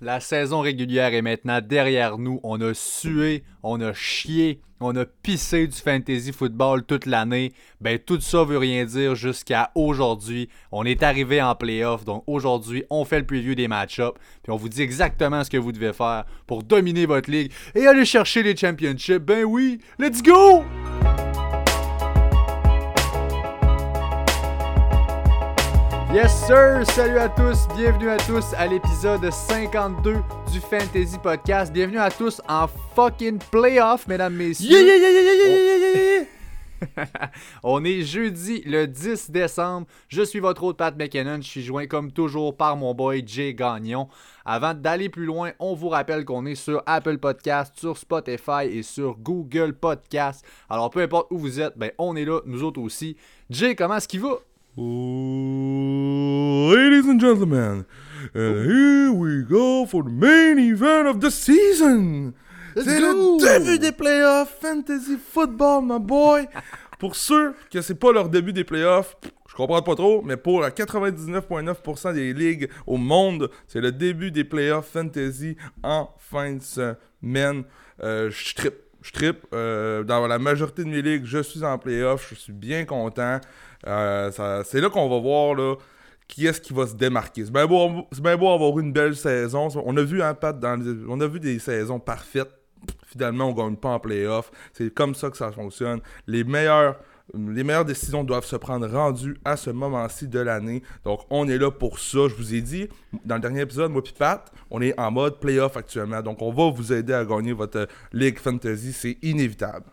La saison régulière est maintenant derrière nous. On a sué, on a chié, on a pissé du fantasy football toute l'année. Ben tout ça veut rien dire jusqu'à aujourd'hui. On est arrivé en playoff, donc aujourd'hui on fait le preview des match-ups, puis on vous dit exactement ce que vous devez faire pour dominer votre ligue et aller chercher les championships. Ben oui, let's go! Yes sir, salut à tous, bienvenue à tous à l'épisode 52 du Fantasy Podcast. Bienvenue à tous en fucking playoff, mesdames, messieurs. Yeah, yeah, yeah, On est jeudi le 10 décembre. Je suis votre hôte Pat McKinnon. Je suis joint comme toujours par mon boy Jay Gagnon. Avant d'aller plus loin, on vous rappelle qu'on est sur Apple Podcast, sur Spotify et sur Google Podcast. Alors peu importe où vous êtes, ben on est là, nous autres aussi. Jay, comment est-ce qu'il va? Ladies and gentlemen, and here we go for the main event of the season. C'est le début des playoffs, fantasy football, my boy. pour ceux que c'est pas leur début des playoffs, je comprends pas trop, mais pour la 99,9% des ligues au monde, c'est le début des playoffs fantasy en fin de semaine. Euh, je trippe. Je trippe. Euh, dans la majorité de mes ligues, je suis en playoff. Je suis bien content. Euh, c'est là qu'on va voir là, qui est-ce qui va se démarquer. C'est bien bien beau avoir une belle saison. On a vu un dans les- on a vu des saisons parfaites. Finalement, on gagne pas en playoff. C'est comme ça que ça fonctionne. Les meilleurs les meilleures décisions doivent se prendre rendues à ce moment-ci de l'année. Donc, on est là pour ça. Je vous ai dit, dans le dernier épisode, moi et Pat, on est en mode playoff actuellement. Donc, on va vous aider à gagner votre Ligue Fantasy. C'est inévitable.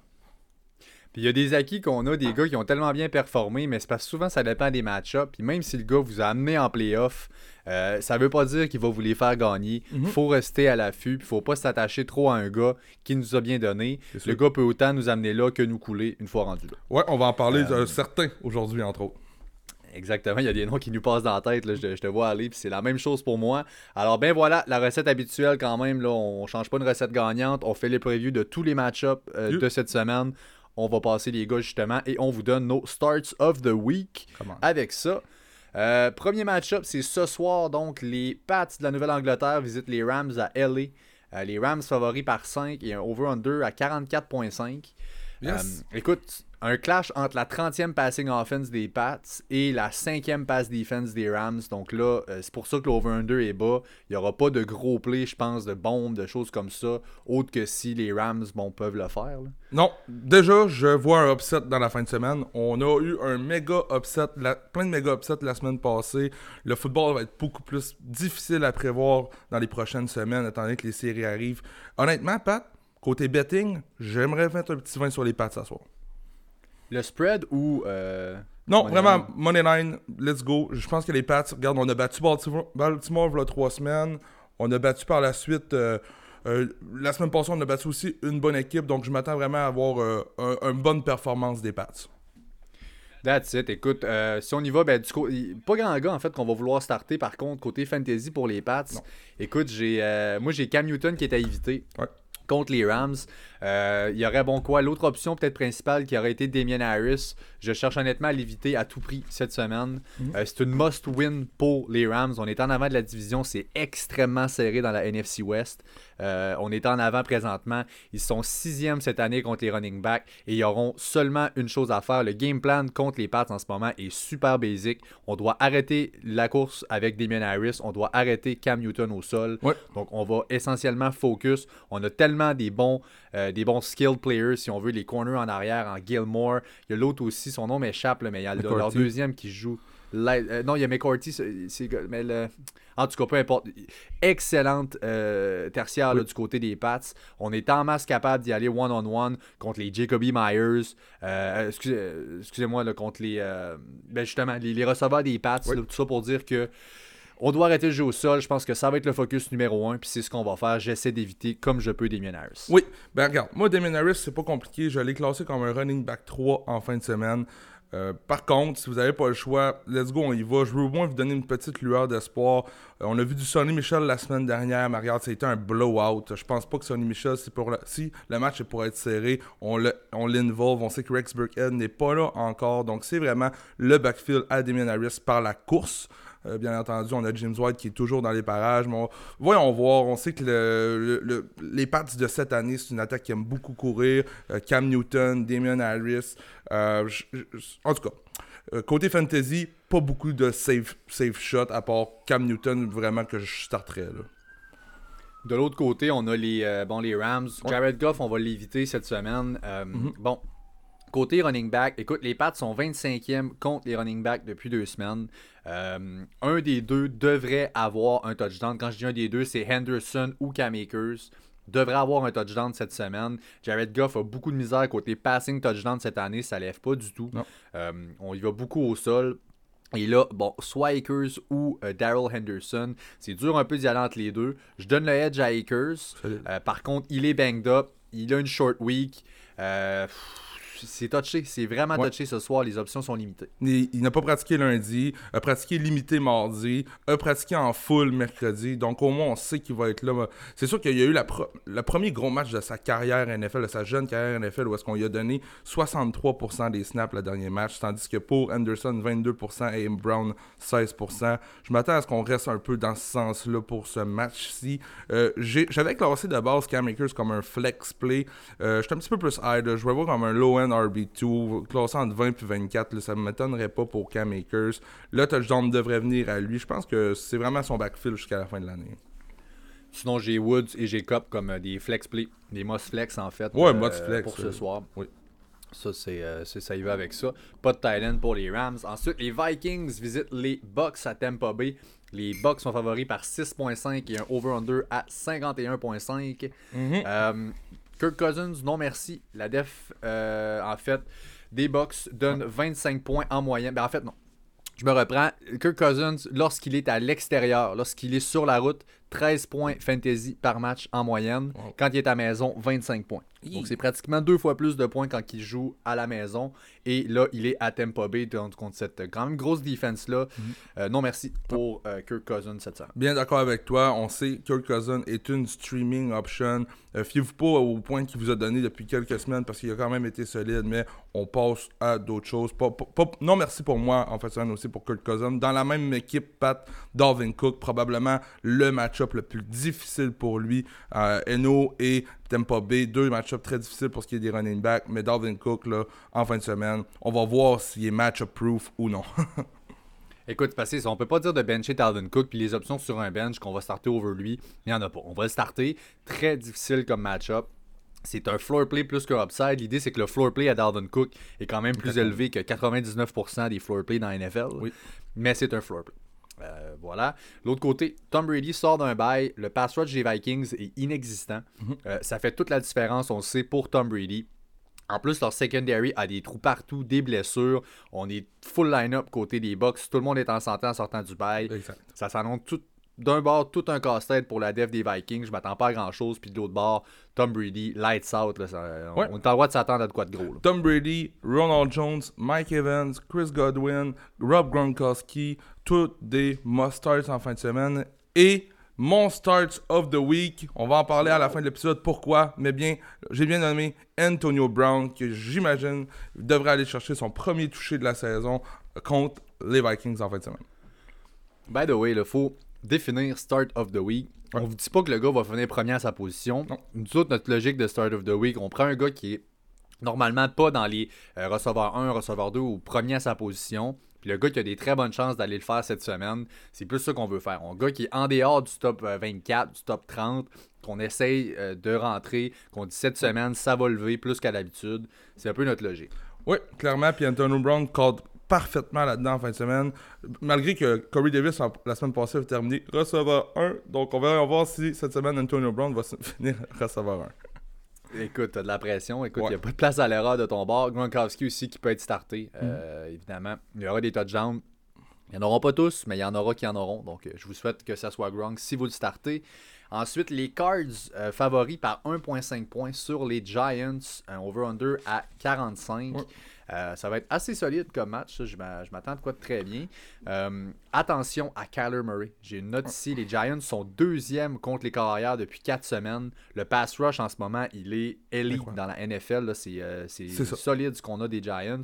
Puis il y a des acquis qu'on a, des gars qui ont tellement bien performé, mais c'est parce que souvent ça dépend des match-ups. Puis même si le gars vous a amené en playoff, euh, ça veut pas dire qu'il va vous les faire gagner. Il Mhm. faut rester à l'affût, puis faut pas s'attacher trop à un gars qui nous a bien donné. Le gars peut autant nous amener là que nous couler une fois rendu là. Ouais, on va en parler Euh, de certains aujourd'hui, entre autres. Exactement, il y a des noms qui nous passent dans la tête, là, je, te- je te vois aller, puis c'est la même chose pour moi. Alors ben voilà, la recette habituelle quand même, là, on change pas une recette gagnante, on fait les previews de tous les match-ups euh, de cette semaine. On va passer les gars justement et on vous donne nos starts of the week avec ça. Euh, premier match-up, c'est ce soir, donc les Pats de la Nouvelle-Angleterre visitent les Rams à LA. Euh, les Rams favoris par 5 et un over-under à 44.5. Yes. Euh, écoute, un clash entre la 30e passing offense des Pats et la 5e pass defense des Rams. Donc là, euh, c'est pour ça que l'over-under est bas. Il n'y aura pas de gros plays, je pense, de bombes, de choses comme ça, autre que si les Rams bon, peuvent le faire. Non, déjà, je vois un upset dans la fin de semaine. On a eu un méga upset, plein de méga upsets la semaine passée. Le football va être beaucoup plus difficile à prévoir dans les prochaines semaines, étant donné que les séries arrivent. Honnêtement, Pat, côté betting, j'aimerais mettre un petit vin sur les pattes ce soir. Le spread ou... euh, Non, Money vraiment, line. money line, let's go. Je pense que les Pats, regarde, on a battu Baltimore, Baltimore il y a trois semaines. On a battu par la suite. euh, euh, la semaine passée, on a battu aussi une bonne équipe. Donc, je m'attends vraiment à avoir euh, un- une bonne performance des Pats. That's it. Écoute, euh, si on y va, ben, du coup, pas grand gars en fait qu'on va vouloir starter par contre côté fantasy pour les Pats. Non. Écoute, j'ai euh, moi j'ai Cam Newton qui est à éviter. Ouais. Contre les Rams. Euh, il y aurait bon quoi L'autre option peut-être principale qui aurait été Damien Harris. Je cherche honnêtement à l'éviter à tout prix cette semaine. Mhm. Euh, c'est une must-win pour les Rams. On est en avant de la division. C'est extrêmement serré dans la NFC West. Euh, on est en avant présentement. Ils sont sixième cette année contre les running backs et ils auront seulement une chose à faire. Le game plan contre les Pats en ce moment est super basique. On doit arrêter la course avec Damien Harris. On doit arrêter Cam Newton au sol. Ouais. Donc on va essentiellement focus. On a tellement des bons, euh, des bons skilled players, si on veut, les corners en arrière, en Gilmore. Il y a l'autre aussi, son nom m'échappe, là, mais il y a le- leur deuxième qui joue. Euh, non, il y a McCourty, c'est- mais le- en tout cas, peu importe. Excellente euh, tertiaire là, du côté des Pats. On est en masse capable d'y aller one-on-one contre les Jacoby Myers. Euh, excusez, excusez-moi, là, contre les. ben justement, les, les receveurs des Pats. Oui. là, tout ça pour dire que. On doit arrêter le jeu au sol. Je pense que ça va être le focus numéro un. Puis c'est ce qu'on va faire. J'essaie d'éviter comme je peux Damien Harris. Oui, ben regarde, moi, Damien Harris, c'est pas compliqué. Je l'ai classé comme un running back 3 en fin de semaine. Euh, par contre, si vous n'avez pas le choix, let's go, on y va. Je veux au moins vous donner une petite lueur d'espoir. Euh, on a vu du Sonny Michel la semaine dernière, mais regarde, c'était un blowout. Je pense pas que Sonny Michel, si le match est pour être serré, on l'involve. On sait que Rex Burkhead n'est pas là encore. Donc, c'est vraiment le backfield à Damien Harris par la course. Euh, bien entendu, on a James White qui est toujours dans les parages. Mais voyons voir. On sait que le, les Pats de cette année, c'est une attaque qui aime beaucoup courir. Euh, Cam Newton, Damian Harris. en tout cas, côté fantasy, pas beaucoup de safe, safe shots à part Cam Newton, vraiment que je starterais. Là. De l'autre côté, on a les, bon, les Rams. Jared Goff, on va l'éviter cette semaine. Mm-hmm. Bon, Côté running back, écoute, les Pats sont 25e contre les running backs depuis deux semaines. Euh, un des deux devrait avoir un touchdown. Quand je dis un des deux, c'est Henderson ou Cam Akers. Devrait avoir un touchdown cette semaine. Jared Goff a beaucoup de misère côté passing touchdown cette année. Ça lève pas du tout. Euh, on y va beaucoup au sol. Et là, bon, soit Akers ou euh, Daryl Henderson, c'est dur un peu d'y aller entre les deux. Je donne le edge à Akers. par contre, il est banged up. Il a une short week. C'est touché. C'est vraiment touché ce soir. Les options sont limitées. Il, n'a pas pratiqué lundi, a pratiqué limité mardi, a pratiqué en full mercredi. Donc au moins, on sait qu'il va être là. C'est sûr qu'il y a eu la le premier gros match de sa carrière NFL, de sa jeune carrière NFL, où est-ce qu'on lui a donné 63% des snaps le dernier match, tandis que pour Anderson, 22% et Brown, 16%. Je m'attends à ce qu'on reste un peu dans ce sens-là pour ce match-ci. Euh, j'avais classé de base Cam Akers comme un flex play. Euh, je suis un petit peu plus high. Je vais voir comme un low-end RB2, classé entre 20 et 24, ça ne m'étonnerait pas pour Cam Akers. Le touchdown devrait venir à lui. Je pense que c'est vraiment son backfield jusqu'à la fin de l'année. Sinon, j'ai Woods et j'ai Cop comme euh, des flex play, des Moss flex en fait. Ouais, euh, flex. Pour ce soir. Oui. Ça, euh, c'est, ça y va avec ça. Pas de Thailand pour les Rams. Ensuite, les Vikings visitent les Bucks à Tampa Bay. Les Bucks sont favoris par 6.5 et un over-under à 51.5. Kirk Cousins, non merci. La def, euh, en fait, des box donne 25 points en moyenne. Ben, en fait, non. Je me reprends. Kirk Cousins, lorsqu'il est à l'extérieur, lorsqu'il est sur la route, 13 points fantasy par match en moyenne. Quand il est à maison, 25 points. Donc c'est pratiquement deux fois plus de points quand il joue à la maison. Et là, il est à Tampa Bay contre cette quand même grosse défense-là. Mhm. Euh, non merci pour euh, Kirk Cousins cette semaine. Bien d'accord avec toi. On sait que Kirk Cousins est une streaming option. Euh, fiez-vous pas au point qu'il vous a donné depuis quelques semaines parce qu'il a quand même été solide, mais on passe à d'autres choses. non merci pour moi, en fait, aussi pour Kirk Cousins. Dans la même équipe, Pat Darwin Cook, probablement le match-up le plus difficile pour lui. Eno et Tempo B, deux match-ups très difficiles pour ce qui est des running backs, mais Dalvin Cook, là, en fin de semaine, on va voir s'il est match-up proof ou non. Écoute, parce qu'on peut pas dire de bencher Dalvin Cook, puis les options sur un bench qu'on va starter over lui, il n'y en a pas. On va le starter. Très difficile comme match-up. C'est un floor play plus qu'un upside. L'idée, c'est que le floor play à Dalvin Cook est quand même plus élevé que 99% des floor play dans la NFL. Oui. Mais c'est un floor play. Euh, voilà. L'autre côté, Tom Brady sort d'un bail. Le pass rush des Vikings est inexistant. Mhm. Euh, ça fait toute la différence, on le sait, pour Tom Brady. En plus, leur secondary a des trous partout, des blessures. On est full line-up côté des Bucks. Tout le monde est en santé en sortant du bail. Ça s'annonce tout, d'un bord, tout un casse-tête pour la def des Vikings. Je m'attends pas à grand-chose. Puis de l'autre bord, Tom Brady, lights out. on, est en droit de s'attendre à de quoi de gros. Tom Brady, Ronald Jones, Mike Evans, Chris Godwin, Rob Gronkowski, tous des must-starts en fin de semaine. Et mon start of the week, on va en parler à la fin de l'épisode. Pourquoi? Mais bien, j'ai bien nommé Antonio Brown, que j'imagine devrait aller chercher son premier touché de la saison contre les Vikings en fin de semaine. By the way, il faut définir Start of the Week. On vous dit pas que le gars va finir premier à sa position. Nous autres, notre logique de Start of the Week, on prend un gars qui est normalement pas dans les euh, receveurs 1, receveurs 2 ou premier à sa position. Puis le gars qui a des très bonnes chances d'aller le faire cette semaine, c'est plus ça qu'on veut faire. Un gars qui est en dehors du top 24, euh, du top 30, qu'on essaye euh, de rentrer, qu'on dit cette semaine, ça va lever plus qu'à l'habitude. C'est un peu notre logique. Oui, clairement. Puis Antonio Brown code parfaitement là-dedans en fin de semaine. Malgré que Corey Davis, la semaine passée, a terminé receveur 1. Donc, on va voir si cette semaine, Antonio Brown va finir receveur 1. Écoute, t'as de la pression. Écoute, il n'y a pas de place à l'erreur de ton bord. Gronkowski aussi qui peut être starté, euh, mm. évidemment. Il y aura des touchdowns. Il n'y en aura pas tous, mais il y en aura qui en auront. Donc, euh, je vous souhaite que ça soit Gronk si vous le startez. Ensuite, les Cards euh, favoris par 1.5 points sur les Giants, un over-under à 45. Euh, ça va être assez solide comme match. Je m'attends de quoi de très bien. Euh, attention à Kyler Murray. J'ai une note ici. Les Giants sont deuxième contre les carrières depuis quatre semaines. Le pass rush en ce moment, il est élite dans la NFL. C'est solide ce qu'on a des Giants.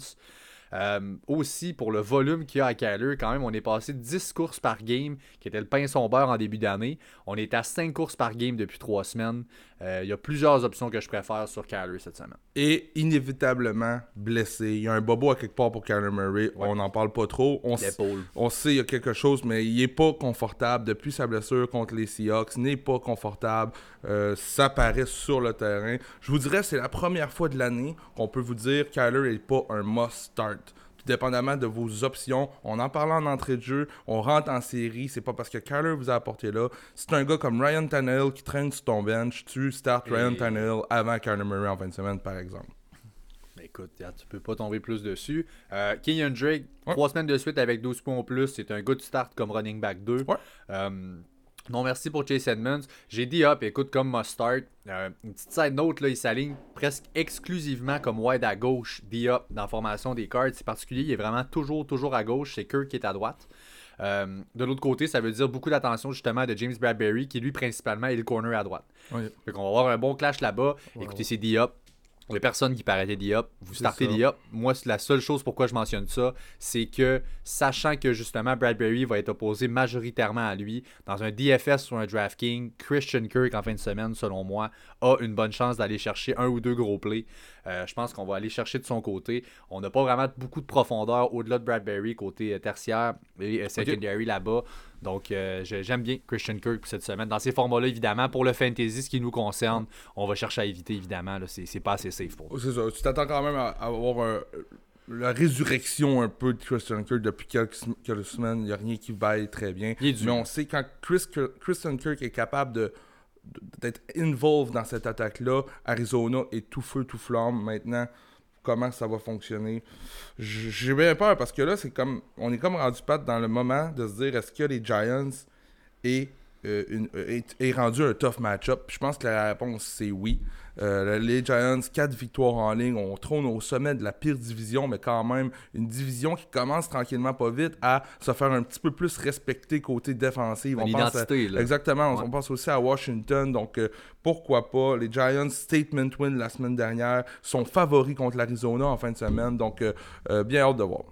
Euh, aussi, pour le volume qu'il y a à Kyler, quand même, on est passé de 10 courses par game, qui était le pain son beurre en début d'année. On est à 5 courses par game depuis 3 semaines. Euh, il y a plusieurs options que je préfère sur Kyler cette semaine. Et inévitablement blessé. Il y a un bobo à quelque part pour Kyler Murray. On n'en parle pas trop. On, on sait qu'il y a quelque chose, mais il n'est pas confortable depuis sa blessure contre les Seahawks. n'est pas confortable. Euh, ça paraît sur le terrain. Je vous dirais, c'est la première fois de l'année qu'on peut vous dire que Kyler n'est pas un must-start dépendamment de vos options. On en parle en entrée de jeu, on rentre en série. C'est pas parce que Kyler vous a apporté là. C'est un gars comme Ryan Tannehill qui traîne sur ton bench. Tu start Ryan Tannehill avant Kyler Murray en fin de semaine, par exemple. Ben, écoute, tu peux pas tomber plus dessus. Euh, Kenyon Drake, trois semaines de suite avec 12 points en plus. C'est un good start comme running back 2. Euh, non, merci pour Chase Edmonds. J'ai dit hop, écoute, comme must-start. Euh, une petite side note, là, il s'aligne presque exclusivement comme wide à gauche, D-up dans la formation des cards. C'est particulier, il est vraiment toujours, toujours à gauche. C'est Kirk qui est à droite. Euh, de l'autre côté, ça veut dire beaucoup d'attention justement de James Bradbury, qui lui principalement est le corner à droite. Oui. Fait qu'on va avoir un bon clash là-bas. Écoutez, c'est D-up. Il n'y a personne qui peut arrêter Diop. Vous startez Diop. Moi, la seule chose pourquoi je mentionne ça, c'est que sachant que justement Bradbury va être opposé majoritairement à lui, dans un DFS ou un DraftKings, Christian Kirk en fin de semaine, selon moi, a une bonne chance d'aller chercher un ou deux gros plays. Euh, je pense qu'on va aller chercher de son côté. On n'a pas vraiment beaucoup de profondeur au-delà de Bradbury, côté euh, tertiaire et euh, secondary là-bas. Donc, euh, j'aime bien Christian Kirk pour cette semaine. Dans ces formats-là, évidemment, pour le fantasy, ce qui nous concerne, on va chercher à éviter, évidemment. C'est pas assez safe pour C'est ça. Tu t'attends quand même à, avoir la résurrection un peu de Christian Kirk depuis quelques, semaines. Il n'y a rien qui vaille très bien. Mais on sait quand Christian Kirk est capable de d'être involved dans cette attaque-là, Arizona est tout feu, tout flamme maintenant comment ça va fonctionner? J'ai bien peur parce que là, c'est comme. On est comme rendu pat dans le moment de se dire est-ce que les Giants euh, une, est, est rendu un tough match-up? Je pense que la réponse c'est oui. Euh, les Giants, 4 victoires en ligne. On trône au sommet de la pire division, mais quand même une division qui commence tranquillement pas vite à se faire un petit peu plus respecter côté défensif. On pense Exactement. On, pense aussi à Washington. Donc, euh, pourquoi pas. Les Giants, statement win la semaine dernière, sont favoris contre l'Arizona en fin de semaine. Donc, euh, bien hâte de voir.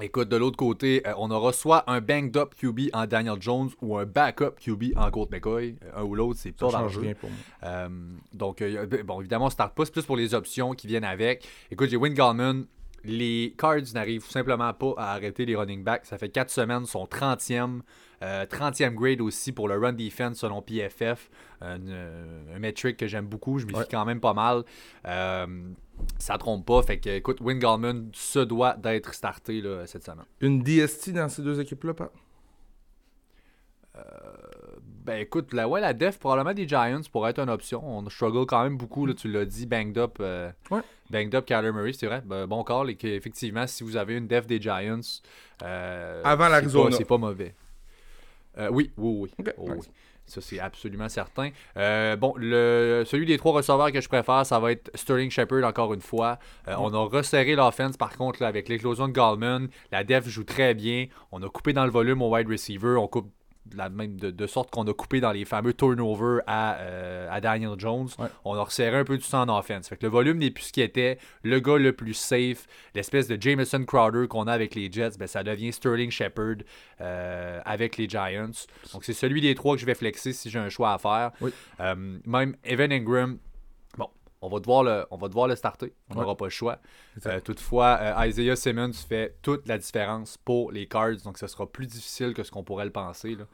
Écoute, de l'autre côté, euh, on aura soit un banged up QB en Daniel Jones ou un backup QB en Colt McCoy. Euh, un ou l'autre, c'est pas dans rien pour moi. Euh, donc, bon, évidemment, on start pas, c'est plus pour les options qui viennent avec. Écoute, j'ai Wayne Gallman. Les Cards n'arrivent simplement pas à arrêter les running backs. Ça fait 4 semaines, son 30e. 30e grade aussi pour le run defense selon PFF. Un, metric que j'aime beaucoup. Je m'y fie quand même pas mal ça trompe pas. Fait que, écoute, Win se doit d'être starté là, cette semaine. Une DST dans ces deux équipes-là, pas? Euh, ben écoute, la, ouais, la def probablement des Giants pourrait être une option. On struggle quand même beaucoup, là, tu l'as dit, banged up. Euh, banged up Kyler Murray, c'est vrai. Ben, bon call. Et qu'effectivement, si vous avez une def des Giants. Euh, Avant l'Arizona. C'est pas, mauvais. oui, oui, oui. Oh, oui. Ça, c'est absolument certain. Euh, bon, le, celui des trois receveurs que je préfère, ça va être Sterling Shepard encore une fois. Euh, on a resserré l'offense par contre avec l'éclosion de Gallman. La def joue très bien. On a coupé dans le volume au wide receiver. On coupe la même de, sorte qu'on a coupé dans les fameux turnovers à, euh, à Daniel Jones. On a resserré un peu du sang en offense. Fait que le volume n'est plus ce qui était. Le gars le plus safe, l'espèce de Jameson Crowder qu'on a avec les Jets, ben, ça devient Sterling Shepard euh, avec les Giants. Donc c'est celui des trois que je vais flexer si j'ai un choix à faire. Euh, même Evan Ingram, on va devoir le, on va devoir le starter. On n'aura pas le choix. Euh, toutefois, euh, Isaiah Simmons fait toute la différence pour les Cards, donc ce sera plus difficile que ce qu'on pourrait le penser. Là.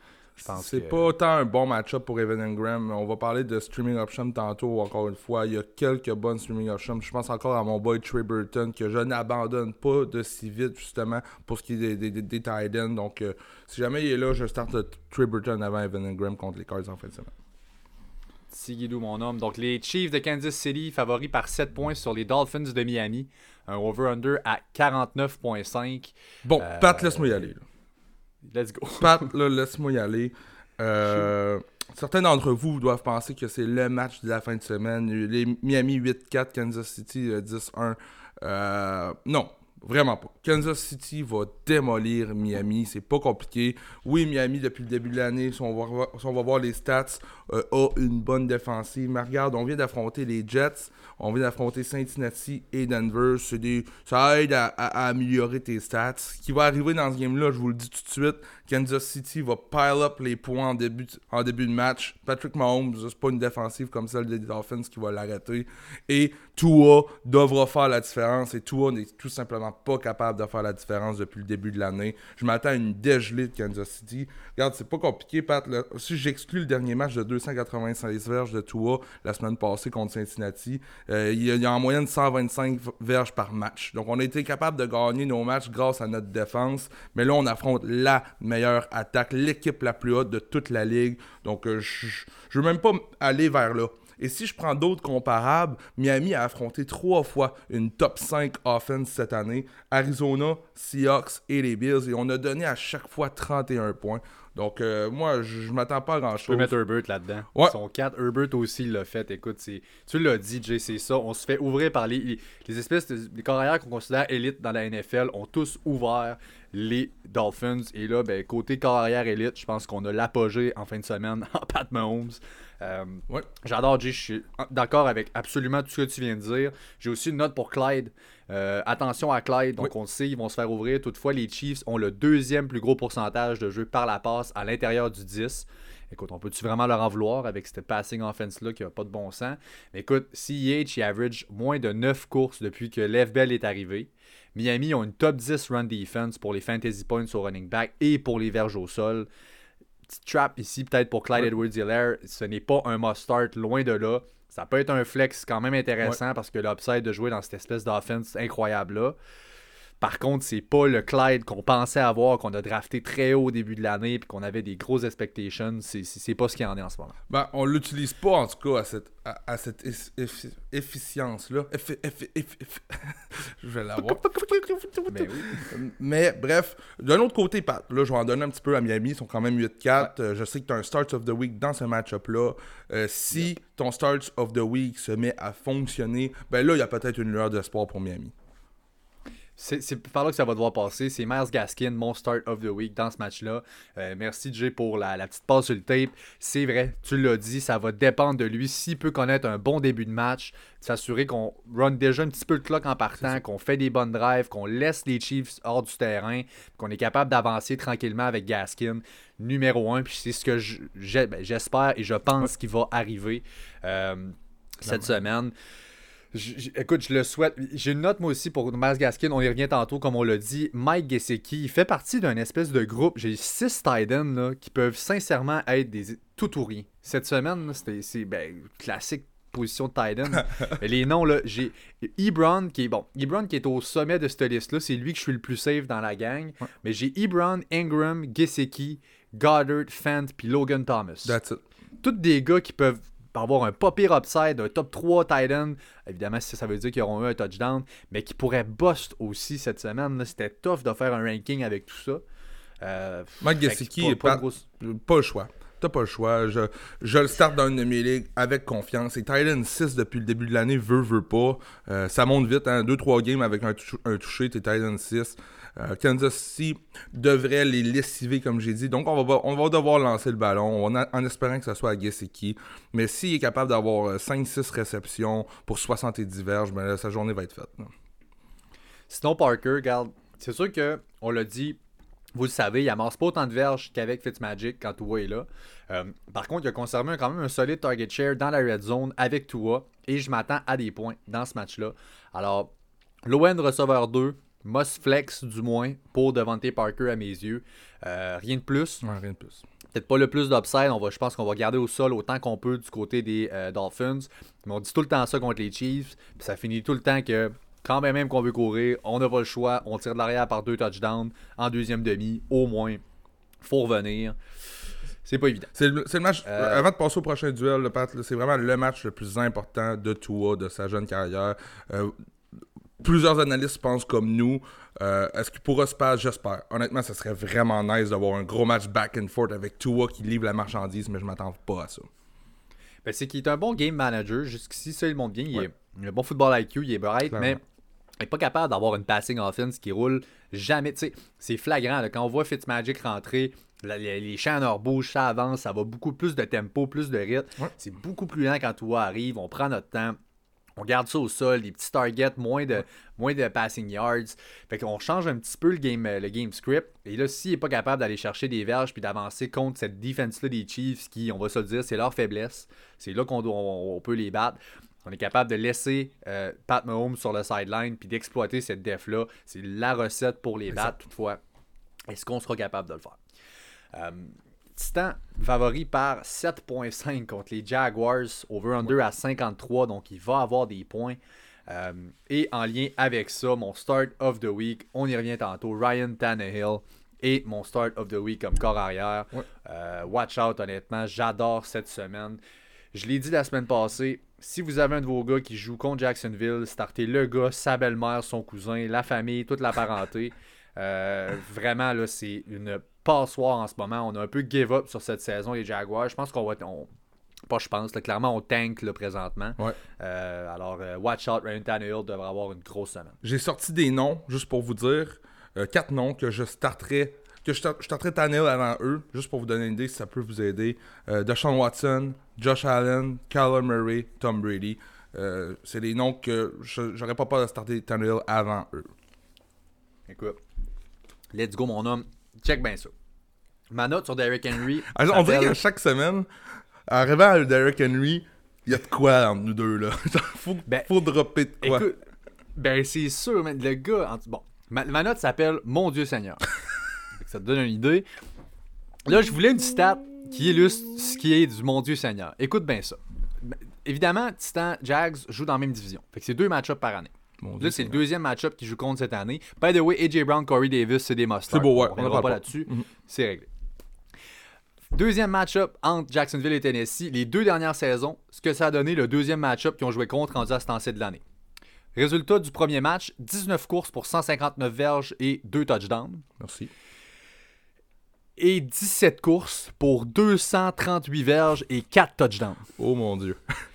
C'est pas autant un bon match-up pour Evan Ingram. On va parler de streaming option tantôt, encore une fois. Il y a quelques bonnes streaming options. Je pense encore à mon boy Trey Burton, que je n'abandonne pas de si vite, justement, pour ce qui est des, des, tight ends. Donc, euh, si jamais il est là, je starte Trey Burton avant Evan Ingram contre les Cards en fin de semaine. Sigidou, mon homme. Donc, les Chiefs de Kansas City favoris par 7 points sur les Dolphins de Miami. Un over-under à 49,5. Bon, euh, Pat, laisse-moi y aller. Let's go. Pat, laisse-moi y aller. Euh, certains d'entre vous doivent penser que c'est le match de la fin de semaine. Les Miami 8-4, Kansas City 10-1. Euh, non, Vraiment pas. Kansas City va démolir Miami. C'est pas compliqué. Oui, Miami, depuis le début de l'année, si, on va voir- les stats, euh, a une bonne défensive. Mais regarde, on vient d'affronter les Jets. On vient d'affronter Cincinnati et Denver. Des... Ça aide à, améliorer tes stats. Ce qui va arriver dans ce game-là, je vous le dis tout de suite, Kansas City va pile up les points en début, en début de match. Patrick Mahomes, c'est pas une défensive comme celle des Dolphins qui va l'arrêter. Et Tua devra faire la différence. Et Tua n'est tout simplement pas capable de faire la différence depuis le début de l'année. Je m'attends à une dégelée de Kansas City. Regarde, c'est pas compliqué, Pat. Si j'exclus le dernier match de 296 verges de Tua la semaine passée contre Cincinnati, euh, il, y a, il y a en moyenne 125 verges par match. Donc, on a été capable de gagner nos matchs grâce à notre défense. Mais là, on affronte la meilleure attaque, l'équipe la plus haute de toute la ligue. Donc, euh, je je veux même pas aller vers là. Et si je prends d'autres comparables, Miami a affronté trois fois une top 5 offense cette année. Arizona, Seahawks et les Bills. Et on a donné à chaque fois 31 points. Donc, euh, moi, je, je m'attends pas à Tu peux grand-chose. mettre Herbert là-dedans. Ouais. Son 4, Herbert aussi l'a fait. Écoute, c'est... tu l'as dit, Jay, c'est ça. On se fait ouvrir par les, les, les espèces de les carrières qu'on considère élites dans la NFL ont tous ouvert les Dolphins. Et là, ben, côté carrière élite, je pense qu'on a l'apogée en fin de semaine en Pat Mahomes. Euh, Ouais. J'adore, Jay. Je suis d'accord avec absolument tout ce que tu viens de dire. J'ai aussi une note pour Clyde. Euh, attention à Clyde. Donc, Oui. on le sait, ils vont se faire ouvrir. Toutefois, les Chiefs ont le deuxième plus gros pourcentage de jeux par la passe à l'intérieur du 10. Écoute, on peut-tu vraiment leur en vouloir avec cette passing offense-là qui n'a pas de bon sens? Mais écoute, CEH, il average moins de 9 courses depuis que Lev Bell est arrivé. Miami ont une top 10 run defense pour les fantasy points au running back et pour les verges au sol. Petite trap ici, peut-être pour Clyde Ouais. Edwards-Helaire. Ce n'est pas un must-start, loin de là. Ça peut être un flex quand même intéressant parce que l'upside de jouer dans cette espèce d'offense incroyable-là. Par contre, c'est pas le Clyde qu'on pensait avoir, qu'on a drafté très haut au début de l'année et qu'on avait des grosses expectations. C'est- pas ce qu'il en est en ce moment. Ben, on l'utilise pas, en tout cas, à cette, à, à cette eff- eff- efficience-là. Eff- eff- eff- eff- je vais l'avoir. Mais oui. Mais bref, d'un autre côté, Pat, là, je vais en donner un petit peu à Miami. Ils sont quand même 8-4. Euh, je sais que tu as un Start of the Week dans ce match-up-là. Euh, si ton Start of the Week se met à fonctionner, ben là, il y a peut-être une lueur d'espoir pour Miami. C'est par là que ça va devoir passer. C'est Miles Gaskin, mon start of the week dans ce match-là. Euh, merci Jay pour la, la petite passe sur le tape. C'est vrai, tu l'as dit, ça va dépendre de lui. S'il peut connaître un bon début de match, s'assurer qu'on run déjà un petit peu le clock en partant, qu'on fait des bonnes drives, qu'on laisse les Chiefs hors du terrain, qu'on est capable d'avancer tranquillement avec Gaskin, numéro un. Puis c'est ce que ben, j'espère et je pense qu'il va arriver euh, cette semaine. J- écoute, je le souhaite. J'ai une note moi aussi pour Miles Gaskin. On y revient tantôt, comme on l'a dit. Mike Gesicki, il fait partie d'un espèce de groupe. J'ai six tight ends, là, qui peuvent sincèrement être des tout ou rien. Cette semaine, c'était c'est ben, classique position de tight end. Les noms, là, j'ai Ebron qui est bon. Ebron qui est au sommet de cette liste-là. C'est lui que je suis le plus safe dans la gang. Mais j'ai Ebron, Ingram, Gesicki, Goddard, Fant puis Logan Thomas That's it. tous des gars qui peuvent avoir un pas pire upside, un top 3 tight end. Évidemment, si ça veut dire qu'ils auront eu un touchdown, mais qui pourraient bust aussi cette semaine. C'était tough de faire un ranking avec tout ça. Euh, Mike Gesicki pas- est pas pas, de grosse- pas le choix. T'as pas le choix. Je, je le start dans une de mes ligues avec confiance. Et Titan 6 depuis le début de l'année, veut, veut pas. Euh, ça monte vite, hein. 2-3 games avec un, tou- un touché, t'es Titan 6. Euh, Kansas City devrait les lessiver, comme j'ai dit. Donc, on va, on va devoir lancer le ballon en, espérant que ce soit à Gesicki. Mais s'il est capable d'avoir euh, 5-6 réceptions pour 70 verges, ben sa journée va être faite. Sinon, Parker, regarde, c'est sûr que on l'a dit, vous le savez, il amasse pas autant de verges qu'avec Fitzmagic quand Tua est là. Euh, par contre, il a conservé quand même un solide target share dans la red zone avec Tua et je m'attends à des points dans ce match-là. Alors, l'ON receveur 2, must flex du moins pour Devante Parker à mes yeux. Euh, rien de plus. Ouais, rien de plus. Peut-être pas le plus d'upside. On va, je pense qu'on va garder au sol autant qu'on peut du côté des euh, Dolphins. Mais on dit tout le temps ça contre les Chiefs. Puis ça finit tout le temps que quand même, même qu'on veut courir, on n'a pas le choix. On tire de l'arrière par deux touchdowns en deuxième demi, au moins. Faut revenir. C'est pas évident. C'est le, match. Euh, Avant de passer au prochain duel, le Pat, c'est vraiment le match le plus important de Tua, de sa jeune carrière. Euh, plusieurs analystes pensent comme nous. Euh, Est-ce qu'il pourra se passer J'espère. Honnêtement, ça serait vraiment nice d'avoir un gros match back and forth avec Tua qui livre la marchandise, mais je m'attends pas à ça. Ben, c'est qu'il est un bon game manager. Jusqu'ici, ça, il montre bien. Il, Ouais. est, il a un bon football IQ, il est bright, Clairement. mais n'est pas capable d'avoir une passing offense qui roule jamais. C'est flagrant. Quand on voit Fitzmagic rentrer, les, les champs bougent, ça avance, ça va beaucoup plus de tempo, plus de rythme. C'est beaucoup plus lent quand tout arrive. On prend notre temps. On garde ça au sol, des petits targets, moins de, moins de passing yards. Fait qu'on change un petit peu le game, le game script. Et là, s'il n'est pas capable d'aller chercher des verges puis d'avancer contre cette défense-là des Chiefs, qui, on va se le dire, c'est leur faiblesse. C'est là qu'on on peut les battre. On est capable de laisser euh, Pat Mahomes sur le sideline puis d'exploiter cette def-là. C'est la recette pour les battre. Toutefois, est-ce qu'on sera capable de le faire? Euh, Titan favori par 7.5 contre les Jaguars, over-under à 53, donc il va avoir des points. Euh, et en lien avec ça, mon start of the week, on y revient tantôt, Ryan Tannehill et mon start of the week comme corps arrière. Euh, watch out, honnêtement, j'adore cette semaine. Je l'ai dit la semaine passée, si vous avez un de vos gars qui joue contre Jacksonville, startez le gars, sa belle-mère, son cousin, la famille, toute la parenté. Euh, vraiment, là, c'est une passoire en ce moment. On a un peu give up sur cette saison, les Jaguars. Je pense qu'on va. pas je pense, clairement on tank là, présentement. Euh, alors, euh, watch out, Ryan Tannehill devrait avoir une grosse semaine. J'ai sorti des noms, juste pour vous dire, quatre noms que je starterai que je, starterai Tannehill avant eux, juste pour vous donner une idée si ça peut vous aider. Deshaun Watson, Josh Allen, Kyler Murray, Tom Brady. c'est des noms que j'aurais pas peur de starter Tannehill avant eux. Écoute, Let's go, mon homme. Check bien ça. Ma note sur Derrick Henry. on dirait que chaque semaine, arrivant à Derrick Henry, il y a de quoi entre nous deux, là. faut, ben, faut dropper de quoi. Écoute, ben, c'est sûr, mais le gars. Bon, ma, note s'appelle Mon Dieu Seigneur. ça te donne une idée. Là, je voulais une stat qui illustre ce qui est du Mon Dieu Seigneur. Écoute bien ça. Évidemment, Titan Jags joue dans la même division. Fait que c'est deux match-ups par année là, c'est le deuxième match-up qui joue contre cette année. By the way, AJ Brown, Corey Davis, c'est des must C'est beau, ouais. On ne pas, là-dessus. Mhm. C'est réglé. Deuxième match-up entre Jacksonville et Tennessee. Les deux dernières saisons, ce que ça a donné le deuxième match-up qu'ils ont joué contre en à de l'année. Résultat du premier match 19 courses pour 159 verges et 2 touchdowns. Merci. Et 17 courses pour 238 verges et 4 touchdowns. Oh mon Dieu.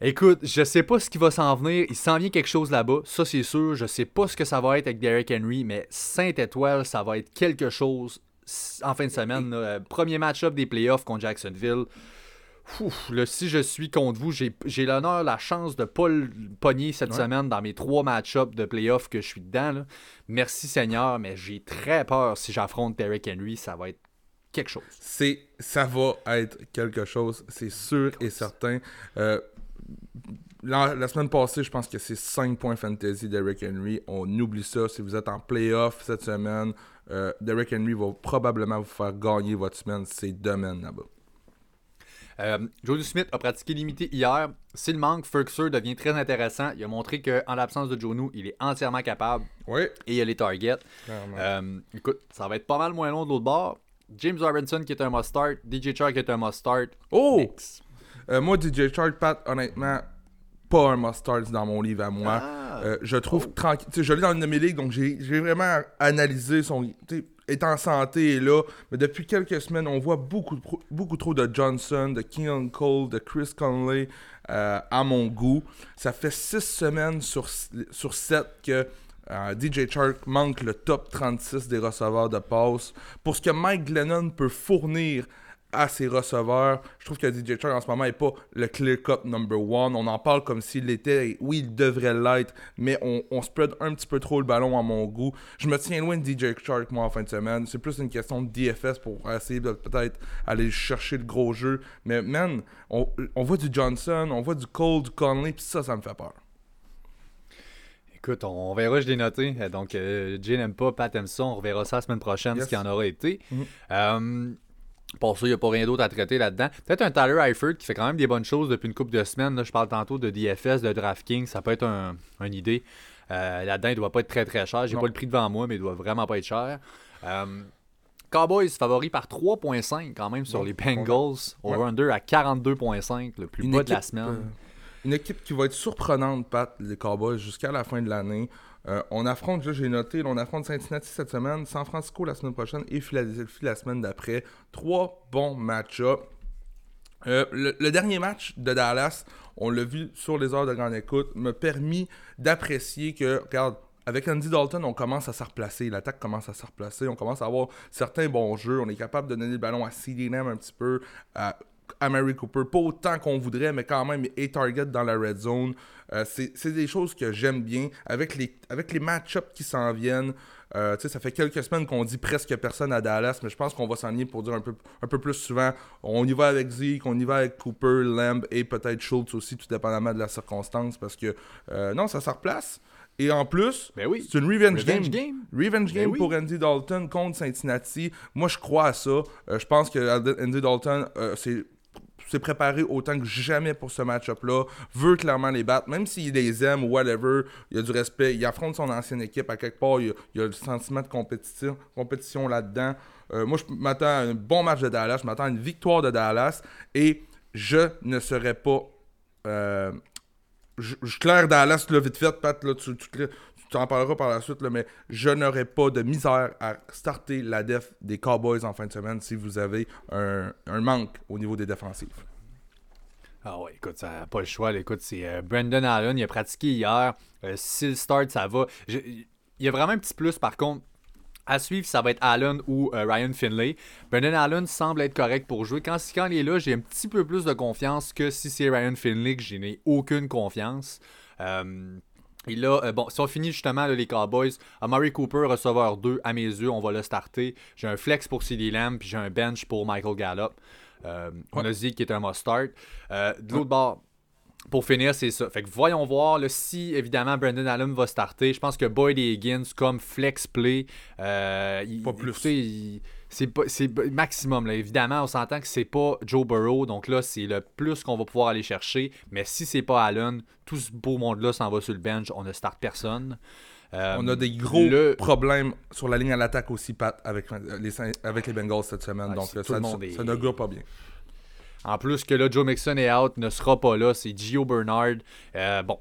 Écoute, je sais pas ce qui va s'en venir. Il s'en vient quelque chose là-bas. Ça, c'est sûr. Je sais pas ce que ça va être avec Derrick Henry, mais Saint-Étoile, ça va être quelque chose en fin de semaine. Premier match-up des playoffs contre Jacksonville. Ouf, si je suis contre vous, j'ai l'honneur, la chance de pas le pogner cette semaine dans mes trois match-ups de playoffs que je suis dedans. Merci Seigneur, mais j'ai très peur si j'affronte Derrick Henry. Ça va être quelque chose. C'est, ça va être quelque chose, c'est sûr et certain. Euh, la, semaine passée, je pense que c'est 5 points fantasy Derrick Henry. On oublie ça. Si vous êtes en playoff cette semaine, euh, Derrick Henry va probablement vous faire gagner votre semaine. C'est demain là-bas. Euh, Smith a pratiqué limité hier. S'il manque, Ferguson devient très intéressant. Il a montré qu'en l'absence de Jonu, il est entièrement capable. Oui. Et il a les targets. Euh, écoute, ça va être pas mal moins long de l'autre bord. James Robinson qui est un must-start. DJ Chark qui est un must-start. Oh! Euh, moi, DJ Chark, Pat, honnêtement, pas un must-start dans mon livre à moi. Ah. Euh, je trouve oh. tranquille. Je l'ai dans une de mes ligues, donc j'ai vraiment analysé son. Est en santé et là, mais depuis quelques semaines, on voit beaucoup, beaucoup trop de Johnson, de King Cole, de Chris Conley euh, à mon goût. Ça fait six semaines sur, sur 7 que DJ Chark manque le top 36 des receveurs de passe. Pour ce que Mike Glennon peut fournir à ses receveurs. Je trouve que DJ Chark en ce moment n'est pas le clear cut number one. On en parle comme s'il l'était. Oui, il devrait l'être, mais on, spread un petit peu trop le ballon à mon goût. Je me tiens loin de DJ Chark, moi, en fin de semaine. C'est plus une question de DFS pour essayer de peut-être aller chercher le gros jeu. Mais man, on, voit du Johnson, on voit du Cole, du Conley, puis ça, ça me fait peur. Écoute, on, verra, je l'ai noté. Donc, euh, Jay n'aime pas, Pat aime ça. On reverra ça la semaine prochaine, ce qui en aura été. Mm-hmm. Euh, pour ça, il n'y a pas rien d'autre à traiter là-dedans. Peut-être un Tyler Eifert qui fait quand même des bonnes choses depuis une couple de semaines. je parle tantôt de DFS, de DraftKings. Ça peut être une idée. Euh, là-dedans, il ne doit pas être très très cher. J'ai pas le prix devant moi, mais il doit vraiment pas être cher. Euh, Cowboys favori par 3.5 quand même sur les Bengals. Over-under à 42.5, le plus bas de la semaine. Euh, une équipe qui va être surprenante, Pat, les Cowboys, jusqu'à la fin de l'année. Euh, on affronte, j'ai noté, on affronte Cincinnati cette semaine, San Francisco la semaine prochaine et Philadelphie la semaine d'après. Trois bons match-ups. Euh, le, dernier match de Dallas, on l'a vu sur les heures de grande écoute, m'a permis d'apprécier que, regarde, avec Andy Dalton, on commence à se replacer. L'attaque commence à se replacer. On commence à avoir certains bons jeux. On est capable de donner le ballon à CD un petit peu, à, à Mary Cooper. Pas autant qu'on voudrait, mais quand même, et target dans la red zone. Euh, c'est des choses que j'aime bien. Avec les, avec les match-ups qui s'en viennent, euh, ça fait quelques semaines qu'on dit presque personne à Dallas, mais je pense qu'on va s'enligner pour dire un peu, un peu plus souvent. On y va avec Zeke, on y va avec Cooper, Lamb et peut-être Schultz aussi, tout dépendamment de la circonstance, parce que euh, non, ça se replace. Et en plus, Ben oui. c'est une revenge, Revenge game. game. Revenge Ben game oui. pour Andy Dalton contre Cincinnati. Moi, je crois à ça. Euh, je pense que Andy Dalton euh, c'est s'est préparé autant que jamais pour ce match-up-là, veut clairement les battre, même s'il les aime ou whatever, il a du respect, il affronte son ancienne équipe à quelque part, il il a le sentiment de compétition, compétition là-dedans. Euh, moi, je m'attends à un bon match de Dallas, je m'attends à une victoire de Dallas et je ne serais pas. euh, je, je claire Dallas là, vite fait, Pat, là, tu, tu, tu t'en parleras par la suite, mais je n'aurais pas de misère à starter la def des Cowboys en fin de semaine si vous avez un, manque au niveau des défensifs. Ah ouais, écoute, ça n'a pas le choix. Écoute, c'est euh, Brandon Allen, il a pratiqué hier. Euh, S'il start, ça va. Il y a vraiment un petit plus, par contre. À suivre, ça va être Allen ou euh, Ryan Finlay. Brandon Allen semble être correct pour jouer. Quand, quand il est là, j'ai un petit peu plus de confiance que si c'est Ryan Finlay, que je n'ai aucune confiance. Euh, et là, euh, bon, si on finit justement là, les Cowboys, Amari Cooper, receveur 2, à mes yeux, on va le starter. J'ai un flex pour CD Lamb, puis j'ai un bench pour Michael Gallup. Euh, On a Zeke qui est un must-start. Euh, de l'autre bord, pour finir, c'est ça. Fait que voyons voir là, si évidemment Brandon Allen va starter. Je pense que Boyd et Higgins comme flex play. euh, il- Pas plus. il- c'est maximum. Là. Évidemment, on s'entend que c'est pas Joe Burrow. Donc là, c'est le plus qu'on va pouvoir aller chercher. Mais si c'est pas Allen, tout ce beau monde-là s'en va sur le bench. On ne start personne. Euh, On a des gros le- problèmes sur la ligne à l'attaque aussi, Pat, avec euh, les, avec les Bengals cette semaine. Donc tout ça, monde est- ça ne pas bien. En plus que là, Joe Mixon est out, ne sera pas là. C'est Gio Bernard. Euh, bon.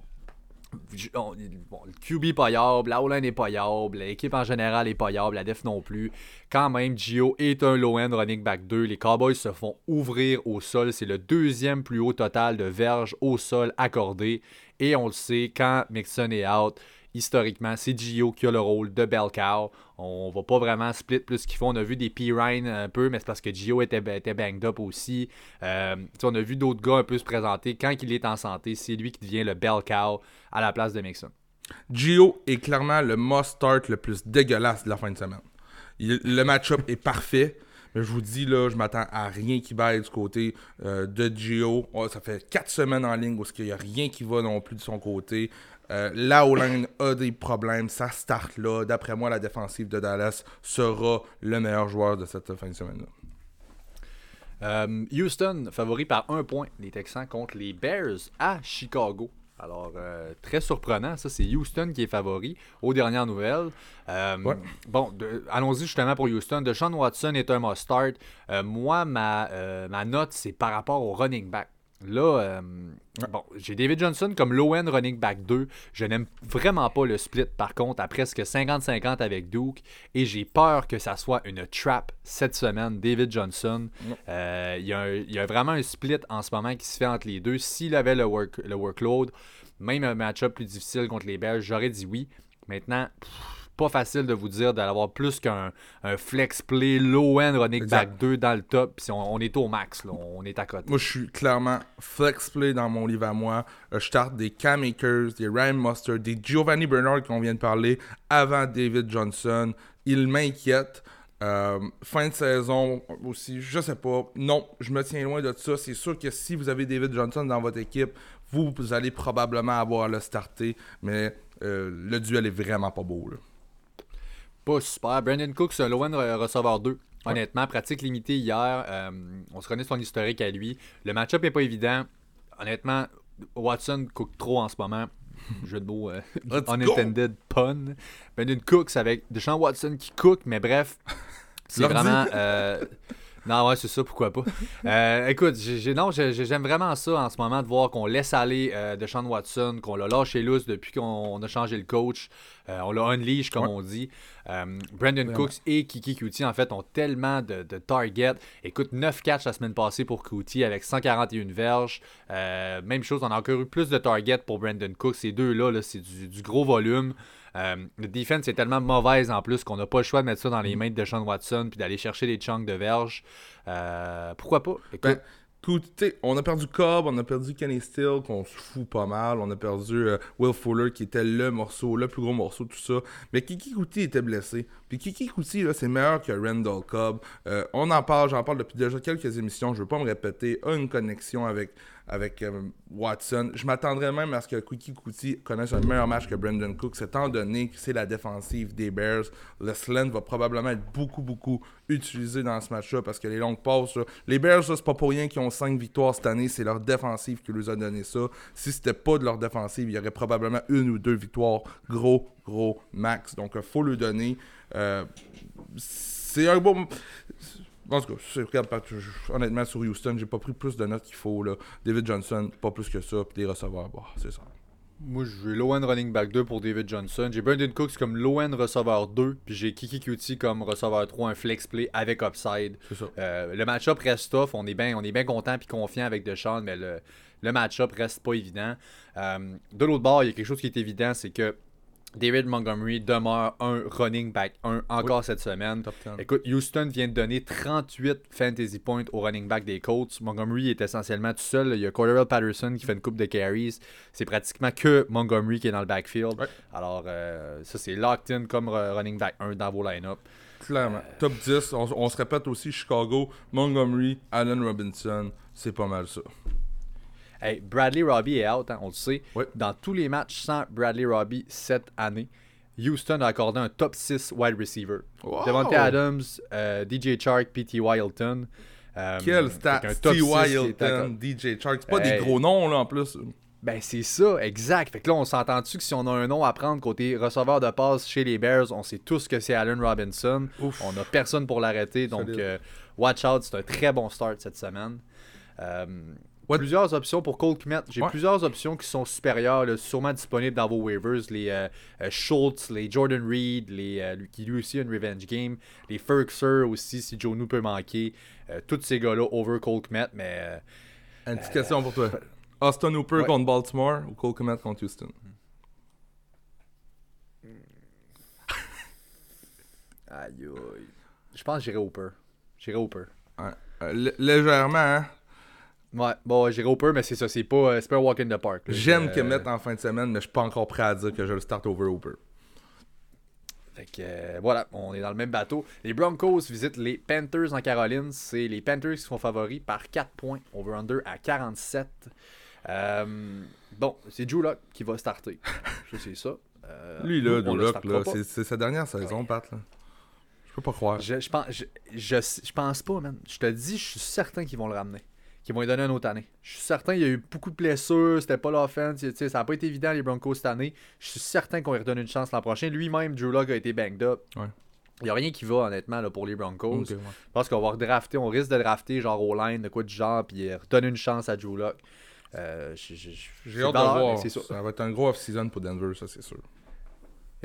Le QB pas yable, la O-line est pas yable, l'équipe en général est pas yable, la def non plus. Quand même, Gio est un low-end running back 2. Les Cowboys se font ouvrir au sol. C'est le deuxième plus haut total de verges au sol accordé. Et on le sait, quand Mixon est out, historiquement, c'est Gio qui a le rôle de bell cow. On va pas vraiment split plus qu'il faut. On a vu des P. Ryan un peu, mais c'est parce que Gio était, était banged up aussi. Euh, on a vu d'autres gars un peu se présenter. Quand il est en santé, c'est lui qui devient le bell cow à la place de Mixon. Gio est clairement le must-start le plus dégueulasse de la fin de semaine. Le match-up est parfait. Je vous dis, là, je m'attends à rien qui vaille du côté euh, de Gio. Ça fait quatre semaines en ligne où il n'y a rien qui va non plus de son côté. Euh, la O-line a des problèmes. Ça start là. D'après moi, la défensive de Dallas sera le meilleur joueur de cette fin de semaine-là. Euh, Houston, favori par un point, les Texans contre les Bears à Chicago. Alors, euh, très surprenant, ça, c'est Houston qui est favori aux dernières nouvelles. Euh, Ouais. Bon, allons-y justement pour Houston. Deshaun Watson est un must-start. Euh, moi, ma, ma note, c'est par rapport au running back. Là, euh, bon, j'ai David Johnson comme low-end running back 2. Je n'aime vraiment pas le split, par contre, à presque 50-50 avec Duke. Et j'ai peur que ça soit une trap cette semaine, David Johnson. Euh, Il y, a y vraiment un split en ce moment qui se fait entre les deux. S'il avait le, work, le workload, même un match-up plus difficile contre les Belges, j'aurais dit oui. Maintenant, pff, pas facile de vous dire d'avoir plus qu'un un flex play low-end running Exact. back 2 dans le top. Puis on, on est au max, là, on est à côté. Moi, je suis clairement flex play dans mon livre à moi. Euh, je starte des Cam Akers, des Ryan Mustard, des Giovanni Bernard qu'on vient de parler avant David Johnson. Il m'inquiète. Euh, fin de saison aussi, je sais pas. Non, je me tiens loin de ça. C'est sûr que si vous avez David Johnson dans votre équipe, vous, vous allez probablement avoir le starter. Mais euh, le duel est vraiment pas beau. là. Pas super. Brandon Cook, c'est un low-end re- receveur 2. Honnêtement, pratique limitée hier. Euh, on se connaît son historique à lui. Le match-up n'est pas évident. Honnêtement, Watson cook trop en ce moment. Jeu de mots euh, unintended pun. Brandon Cook, c'est avec Deshaun Watson qui cook, mais bref, c'est vraiment. euh, non, ouais, c'est ça, pourquoi pas. Euh, écoute, j'ai, non, j'ai- j'ai- j'aime vraiment ça en ce moment de voir qu'on laisse aller euh, Deshaun Watson, qu'on l'a lâché loose depuis qu'on on a changé le coach. Euh, on l'a unleash, comme on dit. Euh, Brandon Cooks et Kiki Kuti, en fait, ont tellement de, targets. Écoute, 9 catchs la semaine passée pour Kuti avec 141 verges. Euh, même chose, on a encore eu plus de targets pour Brandon Cooks. Ces deux-là, -là, c'est du, gros volume. le defense est tellement mauvaise en plus qu'on n'a pas le choix de mettre ça dans les mm. mains de Sean Watson puis d'aller chercher des chunks de verges. pourquoi pas? Ben, on a perdu Cobb, on a perdu Kenny Steele, qu'on se fout pas mal. On a perdu euh, Will Fuller, qui était le morceau, le plus gros morceau, tout ça. Mais Kiki Kuti était blessé. Puis Kiki Kuti, c'est meilleur que Randall Cobb. Euh, on en parle, j'en parle depuis déjà quelques émissions, je veux pas me répéter. A une connexion avec avec euh, Watson. Je m'attendrais même à ce que Quickie Kuti connaisse un meilleur match que Brandon Cooks, étant donné que c'est la défensive des Bears. Le slant va probablement être beaucoup, beaucoup utilisé dans ce match-là parce que les longues passes, les Bears, c'est pas pour rien qu'ils ont 5 victoires cette année. C'est leur défensive qui leur a donné ça. Si c'était pas de leur défensive, il y aurait probablement une ou deux victoires gros, gros max. Donc, il faut le donner. Euh, c'est un bon. En tout cas, honnêtement, sur Houston, j'ai pas pris plus de notes qu'il faut. Là. David Johnson, pas plus que ça. Puis des receveurs, bah, c'est ça. Moi, j'ai low end running back 2 pour David Johnson. J'ai Brandon Cooks comme low end receveur 2. Puis j'ai Kiki Cutie comme receveur 3, un flex play avec upside. Ça. Euh, le match-up reste tough. On est bien bien content puis confiant avec Deshaun, mais le, le match-up reste pas évident. Euh, de l'autre bord, il y a quelque chose qui est évident, c'est que David Montgomery demeure un running back 1 encore cette semaine. Écoute, Houston vient de donner 38 fantasy points au running back des Colts. Montgomery est essentiellement tout seul. Il y a Cordell Patterson qui fait une coupe de carries. C'est pratiquement que Montgomery qui est dans le backfield. Alors, euh, ça, c'est locked in comme running back 1 dans vos line-up. Clairement. Top 10. On, se répète aussi Chicago, Montgomery, Allen Robinson. C'est pas mal ça. Bradley Robbie est out, hein, on le sait. Dans tous les matchs sans Bradley Robbie cette année, Houston a accordé un top 6 wide receiver. Devante Adams, euh, DJ Chark, P.T. Wilton. Euh, Quel stat, P.T. Wilton, DJ Chark. C'est pas des gros noms là en plus. Ben c'est ça, exact. Fait que là, on s'entend-tu que si on a un nom à prendre côté receveur de passe chez les Bears, on sait tous que c'est Allen Robinson. On n'a personne pour l'arrêter. Donc, euh, watch out, c'est un très bon start cette semaine. Plusieurs options pour Cole Kmet. J'ai plusieurs options qui sont supérieures, sûrement disponibles dans vos waivers. Les euh, euh, Schultz, les Jordan Reed, les, euh, qui lui aussi a une revenge game. Les Ferkser aussi, si Joe peut manquer. tous ces gars-là over Cole Kmet, mais. Une petite question pour toi. Austin Hooper contre Baltimore ou Cole Kmet contre Houston? Aïe, Je pense que j'irai Hooper. J'irai Hooper. légèrement, hein Ouais, bon, j'irai au peu, mais c'est ça, c'est pas, euh, pas un walk in the park. J'aime que mettre en fin de semaine, mais je suis pas encore prêt à dire que je le start over Hooper. Fait que euh, voilà, on est dans le même bateau. Les Broncos visitent les Panthers en Caroline. C'est les Panthers qui sont favoris par 4 points. Over-under à 47. Euh, bon, c'est Drew Lock qui va starter. ça, c'est ça. Lui, là, Drew Lock, là, c'est sa dernière saison, Pat. Là. Je peux pas croire. Je, je, pense, je, je, pense pas, man. Je te dis, je suis certain qu'ils vont le ramener qui vont lui donner une autre année. Je suis certain, il y a eu beaucoup de blessures, c'était pas l'offense, ça n'a pas été évident les Broncos cette année. Je suis certain qu'on lui redonne une chance l'an prochain. Lui-même, Drew Locke a été banged up. Il n'y a rien qui va, honnêtement, là, pour les Broncos. Je pense qu'on va redrafter, on risque de drafter genre au line, de quoi du genre, puis redonner une chance à Drew Locke. Euh, J'ai hâte de voir. Ça va être un gros off-season pour Denver, ça c'est sûr.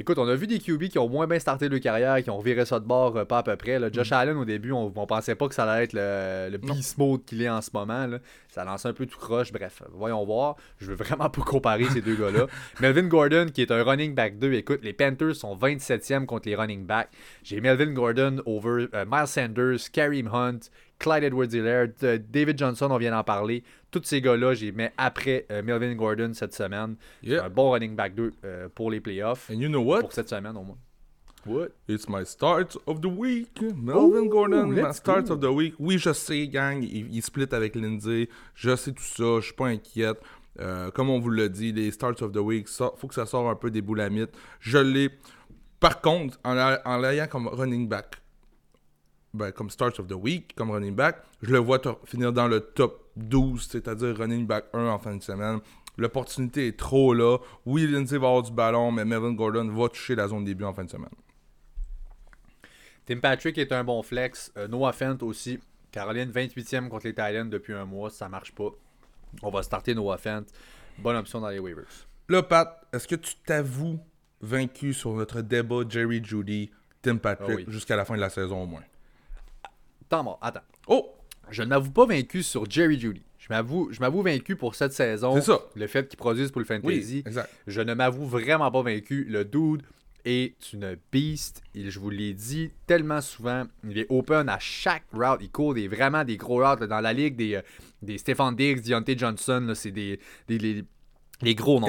Écoute, on a vu des QB qui ont moins bien starté leur carrière, qui ont viré ça de bord euh, pas à peu près. Josh mm. Allen, au début, on, on, pensait pas que ça allait être le, le beast mode qu'il est en ce moment. Ça lance un peu tout croche. Bref, voyons voir. Je veux vraiment pas comparer ces deux gars-là. Melvin Gordon, qui est un running back 2. Écoute, les Panthers sont 27e contre les running backs. J'ai Melvin Gordon over euh, Miles Sanders, Kareem Hunt, Clyde Edwards-Helaire, euh, David Johnson, on vient d'en parler. Tous ces gars-là, j'ai mis après euh, Melvin Gordon cette semaine. un bon running back 2 euh, pour les playoffs. And you know what? Pour cette semaine au moins. What? It's my start of the week. Melvin Gordon, my start of the week. Oui, je sais, gang, il, split avec Lindsay. Je sais tout ça, je suis pas inquiète. comme on vous l'a dit, les starts of the week, il faut que ça sorte un peu des boulamites. Je l'ai. Par contre, en l'ayant comme running back, ben, comme Start of the Week, comme running back, je le vois finir dans le top 12, c'est-à-dire running back 1 en fin de semaine. L'opportunité est trop là. Oui, Lindsay va avoir du ballon, mais Melvin Gordon va toucher la zone début en fin de semaine. Tim Patrick est un bon flex. Euh, Noah Fent aussi. Caroline 28e contre les Titans depuis un mois. Ça marche pas. On va starter Noah Fent. Bonne option dans les waivers. Là, Pat, est-ce que tu t'avoues vaincu sur notre débat Jerry Judy, Tim Patrick, Ah oui. jusqu'à la fin de la saison au moins? Attends, bon, attends. Oh! Je ne m'avoue pas vaincu sur Jerry Judy. Je m'avoue, je m'avoue vaincu pour cette saison. C'est ça. Le fait qu'il produise pour le fantasy. Oui, exact. Je ne m'avoue vraiment pas vaincu. Le dude est une beast. Il, je vous l'ai dit tellement souvent. Il est open à chaque route. Il court des, vraiment des gros routes là, dans la ligue. Des, euh, des Stefan Diggs, Deontay Johnson. C'est des, des, les, les gros noms.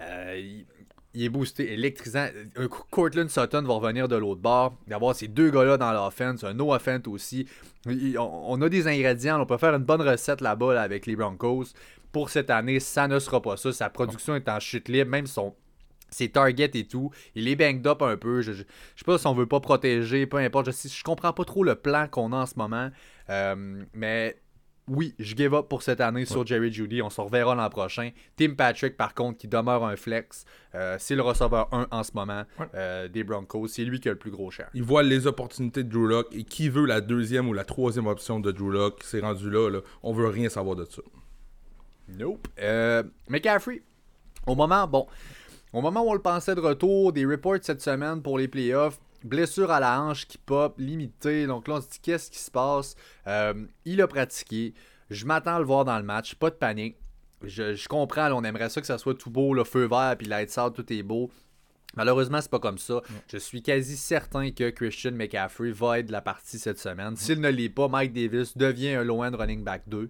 Euh, il, il est boosté, électrisant. Un Cortland Sutton va revenir de l'autre bord. D'avoir ces deux gars-là dans l'offense. Un Noah Fent aussi. On, a des ingrédients. On peut faire une bonne recette là-bas là, avec les Broncos. Pour cette année, ça ne sera pas ça. Sa production est en chute libre. Même son, ses targets et tout. Il est banged up un peu. Je, je, je sais pas si on veut pas protéger, peu importe. Je, je comprends pas trop le plan qu'on a en ce moment. Euh, mais oui, je give up pour cette année sur Jerry Judy. On se reverra l'an prochain. Tim Patrick, par contre, qui demeure un flex. Euh, c'est le receveur 1 en ce moment Ouais. euh, des Broncos. C'est lui qui a le plus gros cher. Il voit les opportunités de Drew Lock et qui veut la deuxième ou la troisième option de Drew Lock, c'est rendu là, là. On veut rien savoir de ça. Nope. Euh, McCaffrey, au moment, bon, au moment où on le pensait de retour, des reports cette semaine pour les playoffs, blessure à la hanche qui pop, limitée. Donc là, on se dit qu'est-ce qui se passe? Euh, il a pratiqué. Je m'attends à le voir dans le match. Pas de panique. Je, je comprends, là, on aimerait ça que ça soit tout beau, le feu vert, puis lights out, tout est beau. Malheureusement, c'est pas comme ça. Je suis quasi certain que Christian McCaffrey va être de la partie cette semaine. S'il ne l'est pas, Mike Davis devient un low-end running back 2.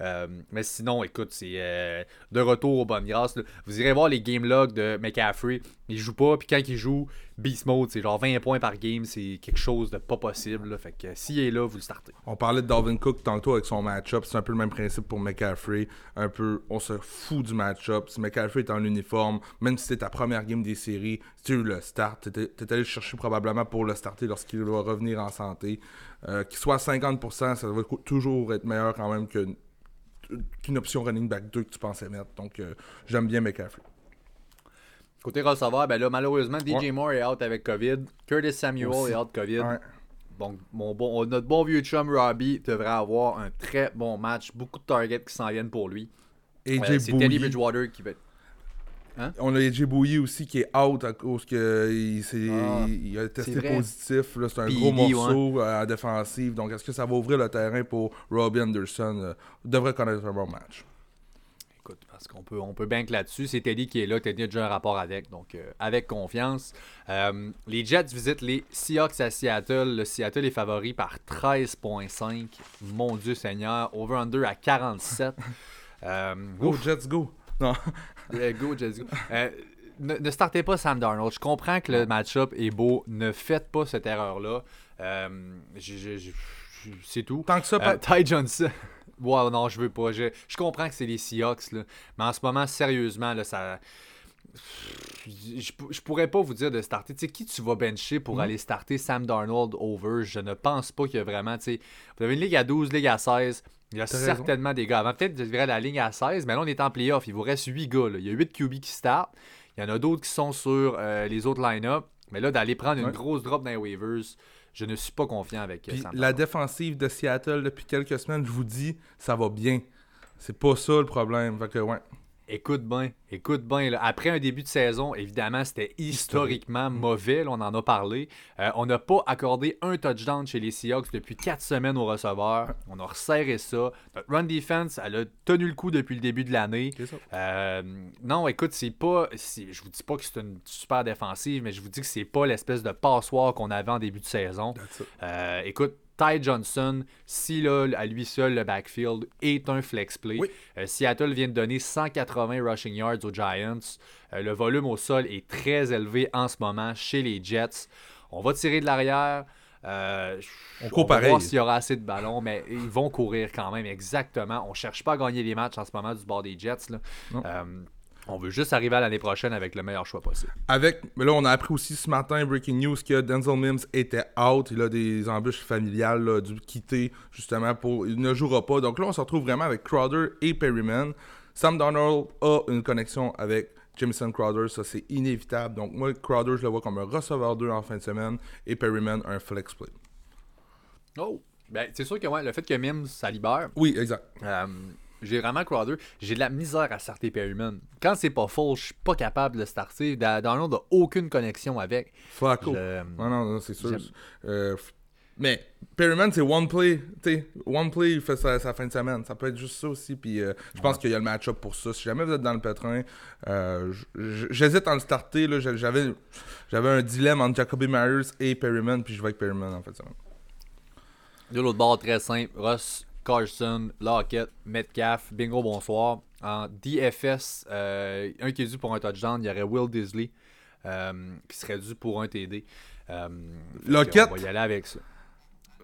Euh, mais sinon, écoute, c'est euh, de retour aux bonnes grâces. Vous irez voir les game logs de McCaffrey. Il joue pas, puis quand il joue, Beast Mode, c'est genre 20 points par game. C'est quelque chose de pas possible. Fait que s'il est là, vous le startez. On parlait de Dalvin Cook tantôt avec son match-up. C'est un peu le même principe pour McCaffrey. Un peu, on se fout du match-up. Si McCaffrey est en uniforme, même si c'était ta première game des séries, si tu le start, t'étais t'es allé le chercher probablement pour le starter lorsqu'il va revenir en santé. Euh, qu'il soit à 50%, ça va toujours être meilleur quand même que- qu'une option running back 2 que tu pensais mettre. Donc, euh, j'aime bien McCaffrey. Côté receveur, ben là, malheureusement, DJ Ouais. Moore est out avec COVID. Curtis Samuel Aussi. est out COVID. Ouais. Donc, mon bon, notre bon vieux chum Robbie devrait avoir un très bon match. Beaucoup de targets qui s'en viennent pour lui. Euh, c'est Teddy. Bridgewater qui va être. On a AJ Bouye aussi qui est out à cause que il, s'est- Ah, il a testé positif. C'est un gros morceau euh, à défensive. Donc, est-ce que ça va ouvrir le terrain pour Robbie Anderson? Euh, devrait connaître un bon match. Écoute, parce qu'on peut, on peut bank là-dessus. C'est Teddy qui est là. Teddy a déjà un rapport avec. Donc, euh, avec confiance. Euh, les Jets visitent les Seahawks à Seattle. Le Seattle est favori par 13,5. Mon Dieu Seigneur. Over-under à 47. Euh, Go, ouf. Jets, go! Non. Euh, go, Jets, go. Euh, ne, ne startez pas Sam Darnold. Je comprends que le match-up est beau. Ne faites pas cette erreur-là. Euh, c'est tout. Tant que ça, Euh, Ty Johnson. Ouais, non, je veux pas. Je, je comprends que c'est les Seahawks, là, mais en ce moment, sérieusement, là, ça. Je, je- je pourrais pas vous dire de starter. Tu sais, qui tu vas bencher pour Mhm. aller starter Sam Darnold over? Je ne pense pas qu'il y a vraiment. Tu sais, vous avez une ligue à 12, ligue à 16. Il y a raison. certainement des gars. Avant, peut-être de virer la ligne à 16, mais là, on est en playoff. Il vous reste 8 gars. là. Il y a 8 QB qui startent. Il y en a d'autres qui sont sur euh, les autres line-up. Mais là, d'aller prendre une grosse drop dans les waivers, je ne suis pas confiant avec euh, Puis Sam la Darnold. défensive de Seattle depuis quelques semaines, je vous dis, ça va bien. C'est pas ça le problème. Fait que, ouais. Écoute bien, écoute bien. Après un début de saison, évidemment, c'était historiquement mauvais. là, on en a parlé. Euh, on n'a pas accordé un touchdown chez les Seahawks depuis quatre semaines au receveur. On a resserré ça. Notre run defense, elle a tenu le coup depuis le début de l'année. Euh, non, écoute, c'est pas. Je vous dis pas que c'est une super défensive, mais je vous dis que c'est pas l'espèce de passoire qu'on avait en début de saison. Euh, écoute, Ty Johnson, si là, à lui seul, le backfield est un flex play. Oui. Euh, Seattle vient de donner 180 rushing yards aux Giants. Euh, le volume au sol est très élevé en ce moment chez les Jets. On va tirer de l'arrière. Euh, On court va pareil. voir s'il y aura assez de ballons, mais ils vont courir quand même, exactement. On cherche pas à gagner les matchs en ce moment du bord des Jets. là. On veut juste arriver à l'année prochaine avec le meilleur choix possible. Avec, mais là, on a appris aussi ce matin, breaking news, que Denzel Mims était out. Il a des embûches familiales, là, dû quitter, justement, pour. Il ne jouera pas. Donc là, on se retrouve vraiment avec Crowder et Perryman. Sam Donald a une connexion avec Jameson Crowder, ça c'est inévitable. Donc moi, Crowder, je le vois comme un receveur 2 en fin de semaine et Perryman un flex play. Oh! Ben, c'est sûr que ouais, le fait que Mims, ça libère. Oui, exact. Euh, J'ai vraiment Crowder. J'ai de la misère à starter Perryman. Quand c'est pas faux, je suis pas capable de starter. Darnold n'a aucune connexion avec. Je- Non, non, non, c'est sûr. Euh, mais Perryman, c'est one play. One play, il fait sa, sa fin de semaine. Ça peut être juste ça aussi. Puis euh, je pense qu'il y a le match-up pour ça. Si jamais vous êtes dans le pétrin, euh, j'hésite à le starter. J'avais j'avais un dilemme entre Jacoby Myers et Perryman. Puis je vais avec Perryman en fin de semaine. De l'autre bord, très simple. Ross, Carson, Lockett, Metcalf, bingo, bonsoir. En DFS, euh, un qui est dû pour un touchdown, il y aurait Will Disley euh, qui serait dû pour un TD. Euh, Lockett? On va y aller avec ça.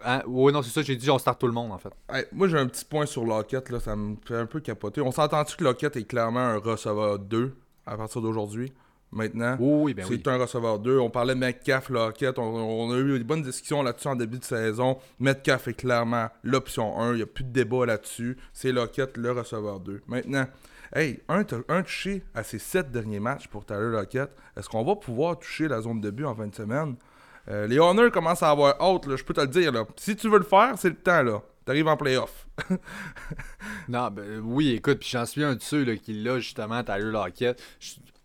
Hein? Oui, non, c'est ça, j'ai dit on start tout le monde en fait. Hey, moi, j'ai un petit point sur Lockett. Là, ça me fait un peu capoter. On s'entend-tu que Lockett est clairement un receveur 2 à partir d'aujourd'hui? Maintenant? Oui, ben c'est oui. un receveur 2. On parlait de Metcalf, Lockett. On, on a eu des bonnes discussions là-dessus en début de saison. Metcalf est clairement l'option 1. Il n'y a plus de débat là-dessus. C'est Lockett, le receveur 2. Maintenant, hey, un, un touché à ses 7 derniers matchs pour Tyler Lockett. Est-ce qu'on va pouvoir toucher la zone de but en fin de semaine? Euh, les Honors commencent à avoir là, je peux te le dire. Là. Si tu veux le faire, c'est le temps. là. T'arrives en playoff. Non, ben oui, écoute, puis j'en suis un de ceux là, qui l'a justement, Tyler Lockett.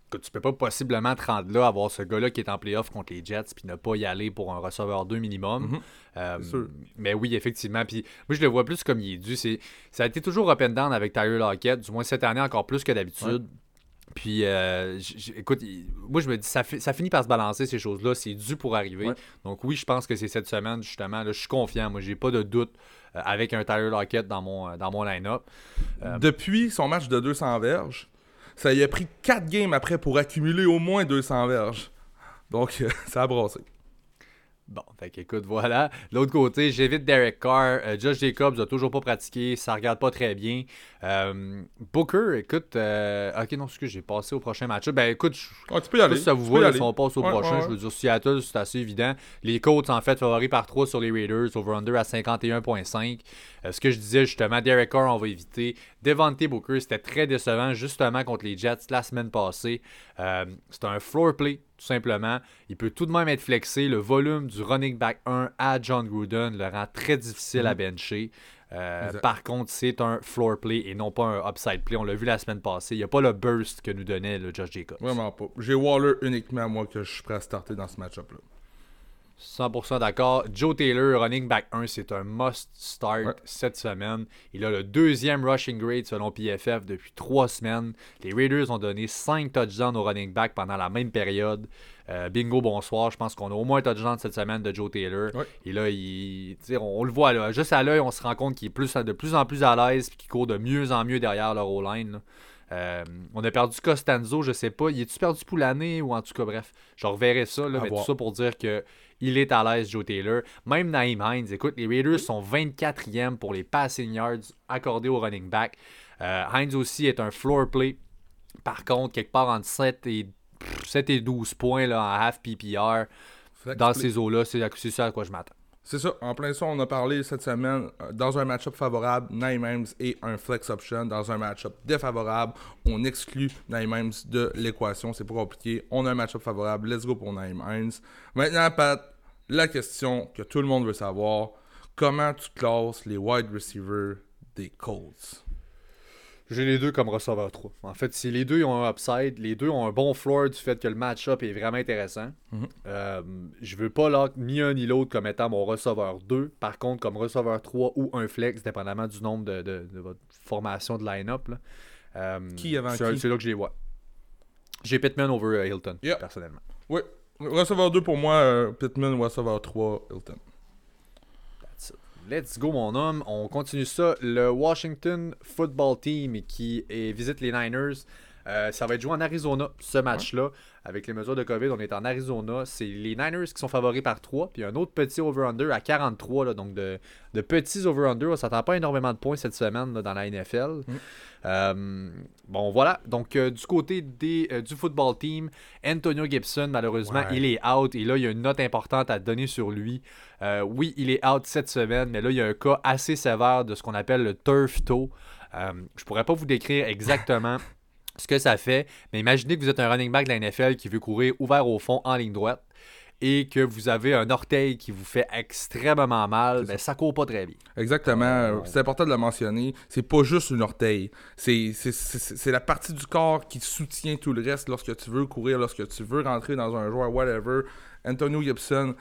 Écoute, tu peux pas possiblement te rendre là, avoir ce gars-là qui est en playoff contre les Jets, puis ne pas y aller pour un receveur 2 minimum. Euh, C'est sûr. mais oui, effectivement. Puis moi, je le vois plus comme il est dû. Ça a été toujours up and down avec Tyler Lockett, du moins cette année encore plus que d'habitude. Puis, euh, écoute, moi, je me dis, ça, fi- ça finit par se balancer, ces choses-là. C'est dû pour arriver. Ouais. Donc, oui, je pense que c'est cette semaine, justement. Là, je suis confiant. Moi, j'ai pas de doute euh, avec un Tyler Lockett dans mon, dans mon line-up. Depuis son match de 200 verges, ça y a pris 4 games après pour accumuler au moins 200 verges. Donc, ça a brassé. Bon, fait qu'écoute, voilà. De l'autre côté, j'évite Derek Carr. Euh, Josh Jacobs a toujours pas pratiqué. Ça regarde pas très bien. Euh, Booker, écoute. euh, ok, non, excuse, j'ai passé au prochain match. Ben écoute, je Ouais, tu peux y aller. si ça vous tu aller. si on passe au Ouais, prochain. ouais, Je veux dire, Seattle, c'est assez évident. Les Colts, en fait, favoris par 3 sur les Raiders, over-under à 51,5. Euh, ce que je disais, justement, Derek Carr, on va éviter. Devante Booker, c'était très décevant, justement, contre les Jets la semaine passée. C'est un floor play, tout simplement. Il peut tout de même être flexé. Le volume du running back 1 à John Gruden le rend très difficile à bencher. Euh, par contre, c'est un floor play et non pas un upside play. On l'a vu la semaine passée. Il n'y a pas le burst que nous donnait le Josh Jacobs. Vraiment pas. J'ai Waller uniquement, moi, que je suis prêt à starter dans ce match-up-là. 100% d'accord. Joe Taylor, running back 1, c'est un must start Ouais. cette semaine. Il a le deuxième rushing grade selon PFF depuis trois semaines. Les Raiders ont donné 5 touchdowns au running back pendant la même période. Euh, bingo, bonsoir. Je pense qu'on a au moins un touchdown cette semaine de Joe Taylor. Ouais. Et là, il, on, on le voit là, juste à l'œil, on se rend compte qu'il est plus, de plus en plus à l'aise et qu'il court de mieux en mieux derrière leur O-line. Euh, on a perdu Costanzo, je sais pas. Il est-tu perdu pour l'année ou en tout cas, bref, je reverrai ça. Là, À mais voir. tout ça pour dire que il est à l'aise, Joe Taylor. Même Naïm Hines, écoute, les Raiders sont 24e pour les passing yards accordés au running back. Euh, Hines aussi est un floor play. Par contre, quelque part entre 7 et, pff, 7 et 12 points là, en half PPR, dans ces eaux-là, c'est ça à quoi je m'attends. C'est ça, en plein ça, on a parlé cette semaine euh, dans un match-up favorable, Naim et un flex option. Dans un match-up défavorable, on exclut Naim de l'équation. C'est pas compliqué. On a un match-up favorable. Let's go pour Naim. Maintenant, Pat, la question que tout le monde veut savoir comment tu classes les wide receivers des Colts? J'ai les deux comme receveur 3. En fait, si les deux ont un upside, les deux ont un bon floor du fait que le match-up est vraiment intéressant. Mhm. Euh, je veux pas lock ni un ni l'autre comme étant mon receveur 2. Par contre, comme receveur 3 ou un flex, dépendamment du nombre de, de- de votre formation de line-up. là. Euh, Qui avant c'est, qui? c'est là que je les vois. J'ai Pittman over euh, Hilton, Yeah. personnellement. Oui, receveur 2 pour moi, Pittman, receveur 3, Hilton. Let's go, mon homme. On continue ça. Le Washington Football Team qui visite les Niners. Euh, ça va être joué en Arizona, ce match-là. Avec les mesures de COVID, on est en Arizona. C'est les Niners qui sont favoris par 3. Puis un autre petit over-under à 43. là, donc de, de petits over-under. On s'attend pas énormément de points cette semaine là, dans la NFL. Euh, bon, voilà. Donc, euh, du côté des, du football team, Antonio Gibson, malheureusement, Ouais. il est out. Et là, il y a une note importante à donner sur lui. Oui, il est out cette semaine, mais là, il y a un cas assez sévère de ce qu'on appelle le turf toe. Euh, je pourrais pas vous décrire exactement ce que ça fait, mais imaginez que vous êtes un running back de la NFL qui veut courir ouvert au fond en ligne droite. et que vous avez un orteil qui vous fait extrêmement mal, ben, ça court pas très bien. Exactement. C'est important de le mentionner. C'est pas juste une orteil. C'est la partie du corps qui soutient tout le reste lorsque tu veux courir, lorsque tu veux rentrer dans un joueur, whatever. Antonio Gibson,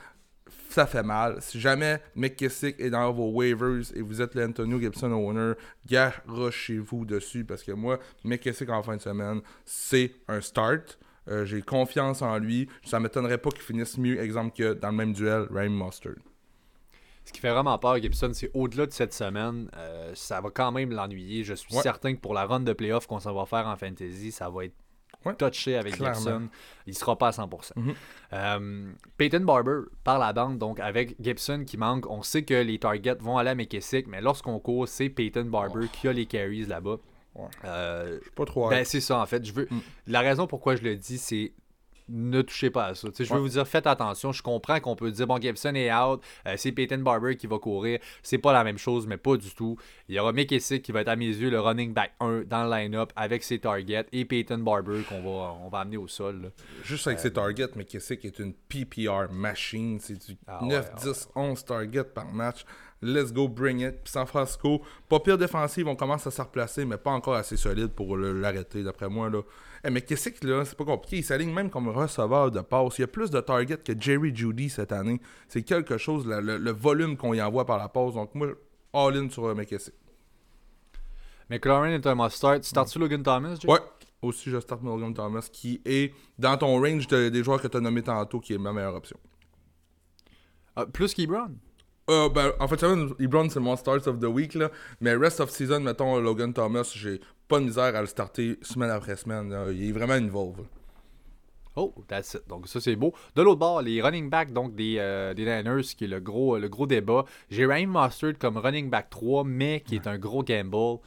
ça fait mal. Si jamais McKissick est dans vos waivers et vous êtes l'Antonio Gibson owner, garochez-vous dessus parce que moi, McKissick en fin de semaine, c'est un start. Euh, J'ai confiance en lui. Ça m'étonnerait pas qu'il finisse mieux, exemple, que dans le même duel, Ryan Mustard. Ce qui fait vraiment peur, Gibson, c'est au-delà de cette semaine, euh, ça va quand même l'ennuyer. Je suis Ouais. certain que pour la run de playoff qu'on s'en va faire en fantasy, ça va être Ouais. touché avec Clairement. Gibson. Il sera pas à 100%. Mhm. Euh, Peyton Barber par la bande, donc avec Gibson qui manque, on sait que les targets vont aller à McKissick, mais lorsqu'on court, c'est Peyton Barber qui a les carries là-bas. Ouais. Euh, Je suis pas trop ben, c'est ça, en fait. Je veux... Mm. La raison pourquoi je le dis, c'est ne touchez pas à ça. Je veux Ouais. vous dire, faites attention. Je comprends qu'on peut dire, bon, Gibson est out, euh, c'est Peyton Barber qui va courir. C'est pas la même chose, mais pas du tout. Il y aura McKissick qui va être, à mes yeux, le running back 1 dans le line-up avec ses targets et Peyton Barber qu'on va, on va amener au sol. là. Juste avec ses targets, McKissick est une PPR machine. C'est du Ah ouais, 9, ah 10, 11 targets par match. Let's go, bring it. Puis San Francisco, pas pire défensive, on commence à se replacer, mais pas encore assez solide pour l'arrêter, d'après moi. Là. Eh, McKissick, là, c'est pas compliqué. Il s'aligne même comme receveur de passe. Il y a plus de targets que Jerry Judy cette année. C'est quelque chose, le, le volume qu'on y envoie par la passe. Donc, moi, all-in sur euh, McKissick. McLaurin est un must-start. Starts-tu Logan Thomas, Jay? Ouais. Aussi, je start Morgan Thomas, qui est dans ton range de- des joueurs que tu as nommés tantôt, qui est ma meilleure option. Ah, plus qu'Ebron. Euh, ben, en fait, LeBron, c'est mon start of the week, là. Mais rest of season, mettons, Logan Thomas, j'ai pas de misère à le starter semaine après semaine. là. Il est vraiment une volve. Oh, that's it. Donc ça c'est beau. De l'autre bord, les running backs donc des, euh, des Niners, qui est le gros, le gros débat. J'ai Ryan Mustard comme running back 3, mais qui est un gros gamble.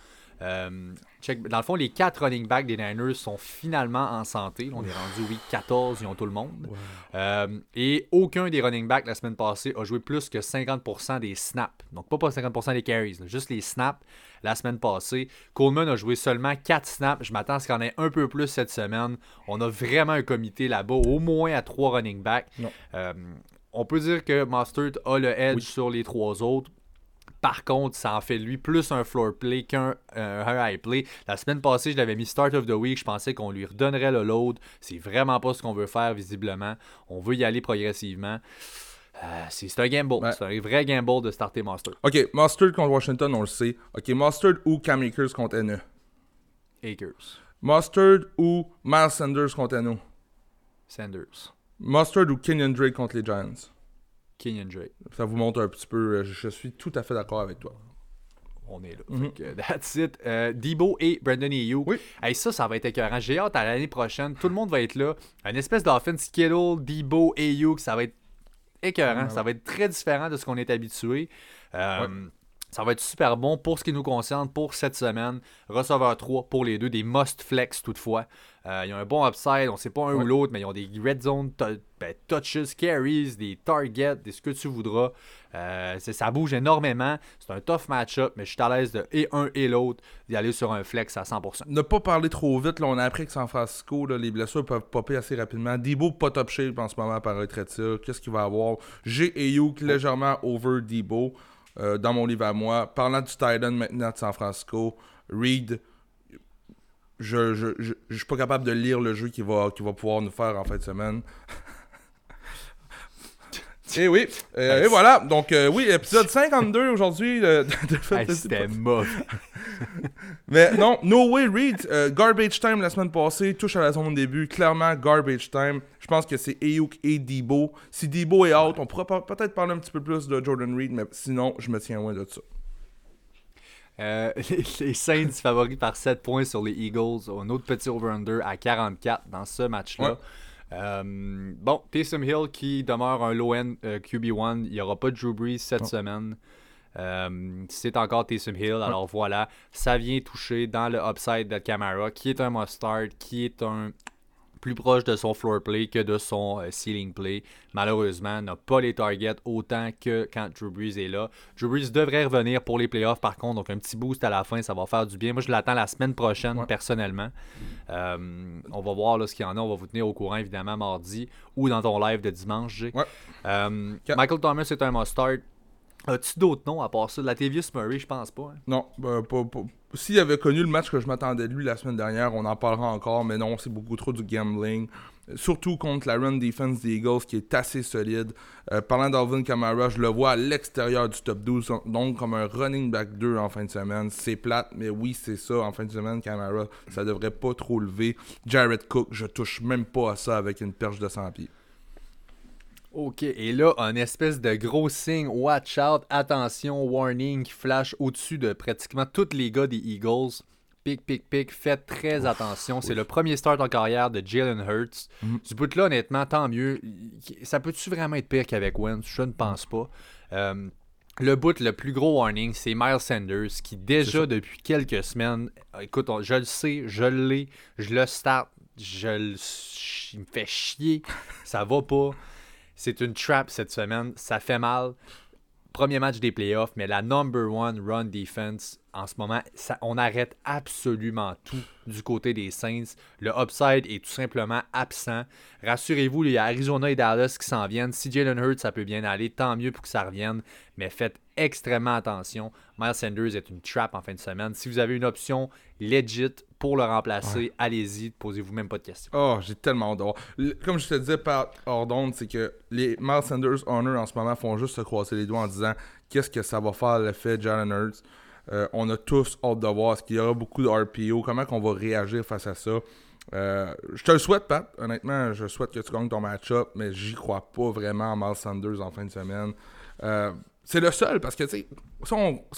Euh, check- Dans le fond, les quatre running backs des Niners sont finalement en santé. On est rendu week 14, ils ont tout le monde. Euh, et aucun des running backs la semaine passée a joué plus que 50% des snaps. Donc pas pas 50% des carries, là, juste les snaps la semaine passée. Coleman a joué seulement 4 snaps. Je m'attends à ce qu'il y en ait un peu plus cette semaine. On a vraiment un comité là-bas, au moins à 3 running backs. Euh, on peut dire que Mustard a le edge sur les trois autres. Par contre, ça en fait lui plus un floor play qu'un euh, un high play. La semaine passée, je l'avais mis start of the week. Je pensais qu'on lui redonnerait le load. C'est vraiment pas ce qu'on veut faire, visiblement. On veut y aller progressivement. Euh, c'est c'est un gamble. Ouais. C'est un vrai gamble de starter Mustard. Ok, Mustard contre Washington, on le sait. Ok, Mustard ou Cam Akers contre NE. Akers. Mustard ou Miles Sanders contre NO. Sanders. Mustard ou Kenyon Drake contre les Giants. Kenyon Drake. Ça vous montre un petit peu, euh, je, suis tout à fait d'accord avec toi. On est là. Fait que, that's it. Euh, Debo et Brandon Ayuk. Oui. Hey, ça, ça va être écœurant. J'ai hâte à l'année prochaine. Tout le monde va être là. Une espèce d'offense Kittle, Debo, Ayuk. Ça va être écœurant. Ouais. Ça va être très différent de ce qu'on est habitué. Euh, Ça va être super bon pour ce qui nous concerne pour cette semaine. Receveur 3 pour les deux, des must flex toutefois. Euh, ils ont un bon upside, on sait pas un ou l'autre, mais ils ont des red zone ben, touches, carries, des targets, des ce que tu voudras. Euh, ça bouge énormément. C'est un tough match-up, mais je suis à l'aise de et un et l'autre d'y aller sur un flex à 100%. Ne pas parler trop vite, là, on a appris que San Francisco, là, les blessures peuvent popper assez rapidement. Debo pas top shape en ce moment par retrait de ça. Qu'est-ce qu'il va avoir? J'ai Ayuk légèrement over Debo euh, dans mon livre à moi. Parlant du Titan maintenant de San Francisco, Reed, je, je, je, je suis pas capable de lire le jeu qu'il va, va pouvoir nous faire en fin de semaine. Et oui, euh, et voilà. Donc, euh, oui, épisode 52 aujourd'hui de, de C'était mauvais. mais non, no way Reed. euh, garbage time la semaine passée, touche à la zone de début. Clairement, garbage time. Je pense que c'est Ayuk et Debo. Si Debo est out, on pourra peut-être parler un petit peu plus de Jordan Reed, mais sinon, je me tiens loin de ça. Euh, les, les Saints favoris par 7 points sur les Eagles. Un autre petit over-under à 44 dans ce match-là. Ouais. Euh, bon, Taysom Hill qui demeure un low-end euh, QB1. Il n'y aura pas de Drew Brees cette semaine. Euh, c'est encore Taysom Hill. Alors voilà, ça vient toucher dans le upside de Camara, qui est un mustard, qui est un plus proche de son floor play que de son euh, ceiling play. Malheureusement, n'a pas les targets autant que quand Drew Brees est là. Drew Brees devrait revenir pour les playoffs par contre, donc un petit boost à la fin, ça va faire du bien. Moi, je l'attends la semaine prochaine personnellement. Euh, on va voir là, ce qu'il y en a. On va vous tenir au courant évidemment mardi ou dans ton live de dimanche. Euh, Michael Thomas est un must-start. As-tu d'autres noms à part ça? La Latavius Murray, je pense pas. Hein? Non, ben, pas, S'il avait connu le match que je m'attendais de lui la semaine dernière, on en parlera encore, mais non, c'est beaucoup trop du gambling. Surtout contre la run defense des Eagles qui est assez solide. Euh, parlant d'Alvin Kamara, je le vois à l'extérieur du top 12, donc comme un running back 2 en fin de semaine. C'est plate, mais oui, c'est ça. En fin de semaine, Kamara, ça devrait pas trop lever. Jared Cook, je touche même pas à ça avec une perche de 100 pieds. OK, et là, un espèce de gros signe, watch out, attention, warning, qui flash au-dessus de pratiquement tous les gars des Eagles. Pic, pic, pic, faites très attention. C'est le premier start en carrière de Jalen Hurts. Mm. Du bout de là, honnêtement, tant mieux. Ça peut-tu vraiment être pire qu'avec Wentz? Je ne pense pas. Euh, le bout, le plus gros warning, c'est Miles Sanders qui déjà depuis quelques semaines, écoute, je le sais, je l'ai, je le start, je le, il me fait chier, ça va pas. C'est une trap cette semaine. Ça fait mal. Premier match des playoffs, mais la number one run defense en ce moment, on arrête absolument tout du côté des Saints. Le upside est tout simplement absent. Rassurez-vous, il y a Arizona et Dallas qui s'en viennent. Si Jalen Hurts, ça peut bien aller, tant mieux pour que ça revienne. Mais faites extrêmement attention. Miles Sanders est une trap en fin de semaine. Si vous avez une option legit pour le remplacer, allez-y, posez-vous même pas de questions. Oh, j'ai tellement hâte Comme je te disais par hors c'est que les Miles Sanders Honor en ce moment font juste se croiser les doigts en disant qu'est-ce que ça va faire l'effet Jalen Hurts? Euh, on a tous hâte de voir. Est-ce qu'il y aura beaucoup de RPO? Comment on va réagir face à ça? Euh, je te le souhaite, Pat. Honnêtement, je souhaite que tu gagnes ton match-up, mais j'y crois pas vraiment à Miles Sanders en fin de semaine. Euh, c'est le seul, parce que, tu sais, si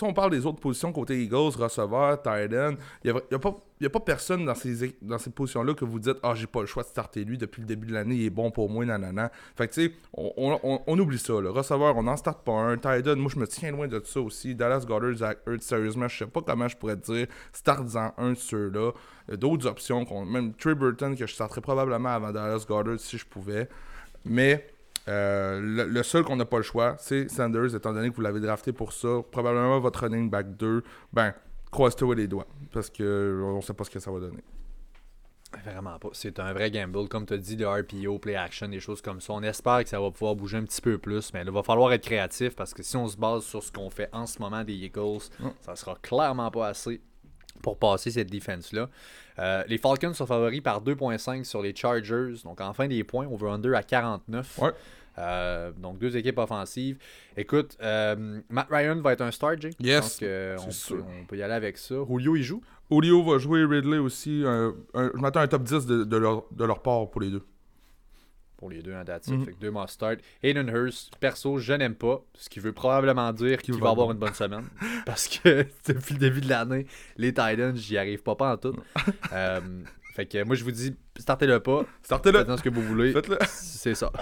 on, parle des autres positions côté Eagles, receveur, tight end, il n'y a, a, pas personne dans ces, dans ces positions-là que vous dites « Ah, j'ai pas le choix de starter lui depuis le début de l'année, il est bon pour moi, nanana. » Fait que, tu sais, on, oublie ça, le receveur, on n'en start pas un. Tight end, moi, je me tiens loin de ça aussi. Dallas Goddard, Zach Hurts, sérieusement, je sais pas comment je pourrais dire start-en un sur là D'autres options, même Trey Burton, que je starterais probablement avant Dallas Goddard si je pouvais. Mais euh, le, seul qu'on n'a pas le choix, c'est Sanders, étant donné que vous l'avez drafté pour ça. Probablement votre running back 2. Ben, croise-toi les doigts. Parce qu'on ne sait pas ce que ça va donner. Vraiment pas. C'est un vrai gamble. Comme tu as dit, de RPO, play action, des choses comme ça. On espère que ça va pouvoir bouger un petit peu plus. Mais il va falloir être créatif parce que si on se base sur ce qu'on fait en ce moment des Eagles, ça sera clairement pas assez pour passer cette défense-là. Euh, les Falcons sont favoris par 2.5 sur les Chargers. Donc, en fin des points, over-under à 49. Euh, donc, deux équipes offensives. Écoute, euh, Matt Ryan va être un star, Jay. Yes. Donc, on, peut, y aller avec ça. Julio, il joue? Julio va jouer Ridley aussi. je m'attends à un top 10 de, leur, de leur part pour les deux pour les deux en date. Mm Fait que deux must start. Hayden Hurst, perso, je n'aime pas. Ce qui veut probablement dire qu'il va, avoir une bonne semaine. parce que depuis le début de l'année, les Titans, j'y arrive pas, pas en tout. euh, fait que moi, je vous dis, startez-le pas. Startez-le. Faites ce que vous voulez. Faites-le. C'est ça.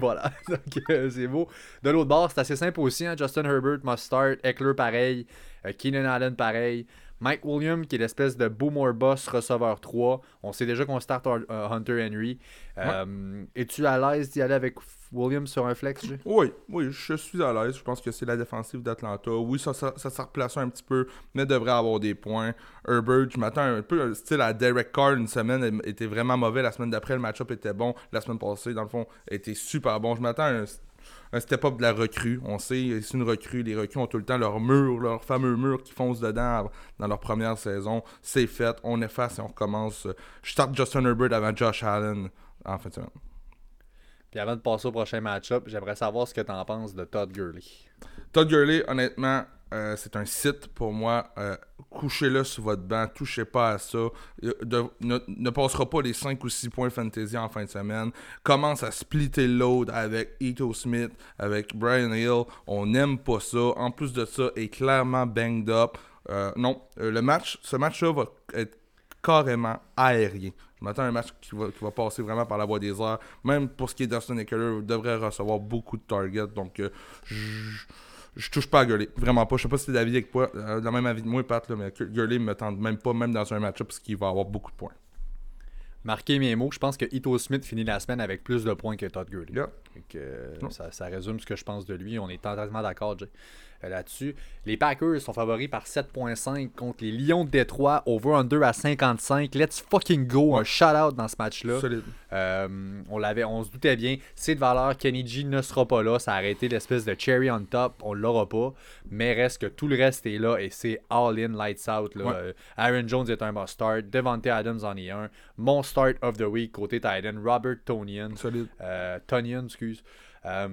voilà. Donc, euh, c'est beau. De l'autre bord, c'est assez simple aussi. Hein. Justin Herbert must start. Eckler, pareil. Euh, Keenan Allen, pareil. Mike Williams, qui est l'espèce de boomer boss receveur 3. On sait déjà qu'on start euh, Hunter Henry. Euh, es-tu à l'aise d'y aller avec Williams sur un flex, Oui, oui, je suis à l'aise. Je pense que c'est la défensive d'Atlanta. Oui, ça, ça, ça s'est replacé un petit peu, mais devrait avoir des points. Herbert, je m'attends un peu style à Derek Carr une semaine, était vraiment mauvais. La semaine d'après, le match-up était bon. La semaine passée, dans le fond, était super bon. Je m'attends à un un step-up de la recrue. On sait, c'est une recrue. Les recrues ont tout le temps leur mur, leur fameux mur qui fonce dedans dans leur première saison. C'est fait, on efface et on recommence. Je starte Justin Herbert avant Josh Allen en fin de semaine. Puis avant de passer au prochain match-up, j'aimerais savoir ce que tu en penses de Todd Gurley. Todd Gurley, honnêtement, euh, c'est un site pour moi. Euh, couchez-le sur votre banc, touchez pas à ça. Euh, ne, passera pas les 5 ou 6 points fantasy en fin de semaine. Commence à splitter le avec Ito Smith, avec Brian Hill. On n'aime pas ça. En plus de ça, est clairement banged up. non, le match, ce match-là va être carrément aérien. Je m'attends à un match qui va, passer vraiment par la voie des airs. Même pour ce qui est d'Austin Eckler, devrait recevoir beaucoup de targets. Donc, je je touche pas à Gurley. Vraiment pas. Je sais pas si c'est d'avis avec toi. Euh, le même avis de moi, Pat, là, mais Gurley me tente même pas, même dans un match-up, parce qu'il va avoir beaucoup de points. Marquez mes mots, je pense que Ito Smith finit la semaine avec plus de points que Todd Gurley. Yeah. Euh, ça, ça résume ce que je pense de lui. On est totalement d'accord Jay, là-dessus. Les Packers sont favoris par 7.5 contre les Lions de Détroit. Over-under à 55. Let's fucking go. Un shout-out dans ce match-là. Euh, on l'avait, on se doutait bien. C'est de valeur. Kenny G ne sera pas là. Ça a arrêté l'espèce de cherry on top. On l'aura pas. Mais reste que tout le reste est là et c'est all-in lights out. là. Ouais. Euh, Aaron Jones est un must start. Devante Adams en est un. Mon start of the week côté Titan. Robert Tonian. Solide. Euh, Tonian, excuse. Euh,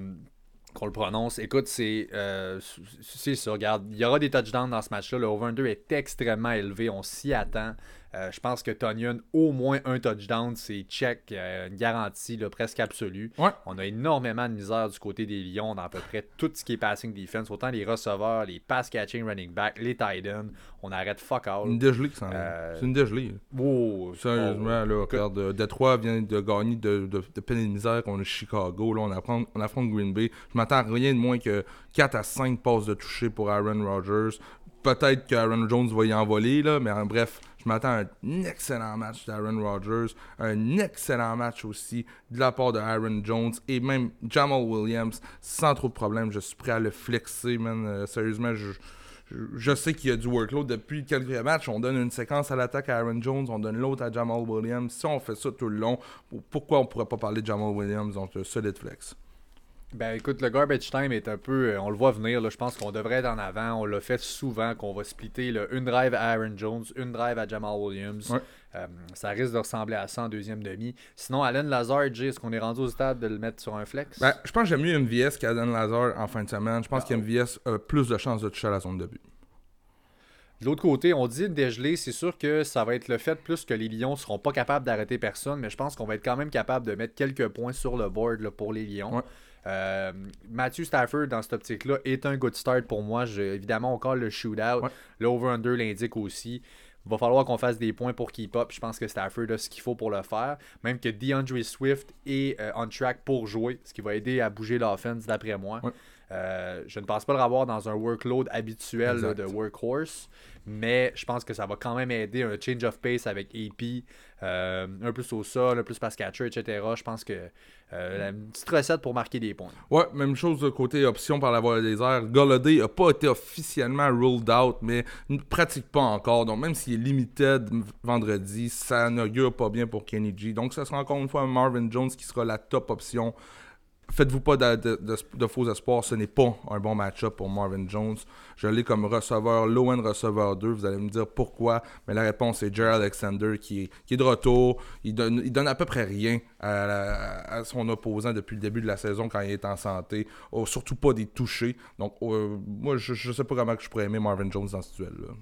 qu'on le prononce. Écoute, c'est euh, ça. Regarde, il y aura des touchdowns dans ce match-là. Le over-under est extrêmement élevé. On s'y attend. Euh, je pense que Tonian, au moins un touchdown, c'est check, euh, une garantie là, presque absolue. Ouais. On a énormément de misère du côté des Lions dans à peu près tout ce qui est passing defense, autant les receveurs, les pass catching running back, les tight ends. On arrête fuck all. Une dégelée qui s'en. Euh, C'est une dégelée. Oh, Sérieusement, oh, là, regarde, Détroit vient de gagner de, de, de peine et de misère contre Chicago. Là, on, affronte, on affronte Green Bay. Je m'attends à rien de moins que 4 à 5 passes de toucher pour Aaron Rodgers. Peut-être qu'Aaron Jones va y envoler, là, mais en bref, je m'attends à un excellent match d'Aaron Rodgers. Un excellent match aussi de la part de Aaron Jones et même Jamal Williams. Sans trop de problèmes, je suis prêt à le flexer, man. Euh, sérieusement, je. je- sais qu'il y a du workload depuis quelques matchs. On donne une séquence à l'attaque à Aaron Jones, on donne l'autre à Jamal Williams. Si on fait ça tout le long, pour- pourquoi on pourrait pas parler de Jamal Williams Donc, solide flex? Ben écoute, le garbage time est un peu. euh, On le voit venir. Là, je pense qu'on devrait être en avant. On l'a fait souvent qu'on va splitter là, une drive à Aaron Jones, une drive à Jamal Williams. Ouais. Euh, ça risque de ressembler à ça en deuxième demi. Sinon, Alan Lazard, Jay, est-ce qu'on est rendu au stade de le mettre sur un flex? Ben, je pense que j'aime mieux MVS qu'Adan Lazar en fin de semaine. Je pense qu'MVS a plus de chances de toucher à la zone de but. De l'autre côté, on dit dégelé, c'est sûr que ça va être le fait plus que les Lions seront pas capables d'arrêter personne, mais je pense qu'on va être quand même capable de mettre quelques points sur le board là, pour les Lions. Ouais. Euh, Matthew Stafford, dans cette optique-là, est un good start pour moi. J'ai évidemment encore le shootout. Ouais. L'over-under l'indique aussi. Il va falloir qu'on fasse des points pour keep up. Je pense que Stafford a ce qu'il faut pour le faire. Même que DeAndre Swift est euh, on track pour jouer, ce qui va aider à bouger l'offense d'après moi. Ouais. Euh, je ne pense pas le revoir dans un workload habituel là, de workhorse, mais je pense que ça va quand même aider un change of pace avec AP, euh, un plus au sol, un plus pass catcher, etc. Je pense que euh, la petite recette pour marquer des points. Ouais, même chose de côté option par la voie des airs. Golladay n'a pas été officiellement ruled out, mais ne pratique pas encore. Donc, même s'il est limited vendredi, ça n'augure pas bien pour Kenny G. Donc, ce sera encore une fois Marvin Jones qui sera la top option. Faites-vous pas de, faux espoirs, ce n'est pas un bon match-up pour Marvin Jones. Je l'ai comme receveur, low-end receveur 2. Vous allez me dire pourquoi, mais la réponse est Gerald Alexander qui est, qui est de retour. Il donne, il donne à peu près rien à, son opposant depuis le début de la saison quand il est en santé. Oh, surtout pas des touchés. Donc, euh, moi, je, je sais pas comment je pourrais aimer Marvin Jones dans ce duel-là.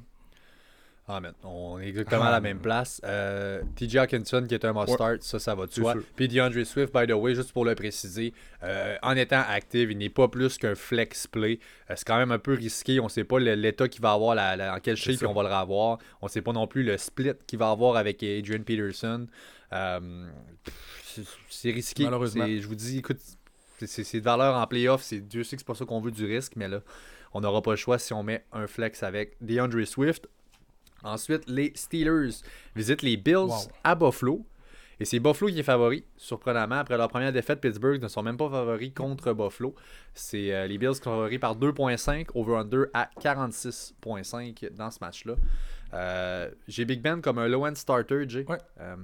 Ah, mais on est exactement à la même place. Euh, TJ Hawkinson qui est un must-start, ça, ça va de soi. Puis DeAndre Swift, by the way, juste pour le préciser, euh, en étant actif, il n'est pas plus qu'un flex play. Euh, c'est quand même un peu risqué. On ne sait pas l'état qu'il va avoir, la, la- en quel shape on va le revoir. On ne sait pas non plus le split qu'il va avoir avec Adrian Peterson. Euh, c'est- risqué. Malheureusement. Je vous dis, écoute, c'est- de valeur en playoff. Dieu sait que c'est pas ça qu'on veut du risque, mais là, on n'aura pas le choix si on met un flex avec DeAndre Swift. Ensuite, les Steelers visitent les Bills Wow. à Buffalo. Et c'est Buffalo qui est favori, surprenamment. Après leur première défaite, Pittsburgh ne sont même pas favoris contre Buffalo. C'est euh, les Bills qui sont favoris par 2.5, over-under à 46.5 dans ce match-là. Euh, J'ai Big Ben comme un low-end starter, Jay. Ouais. Euh,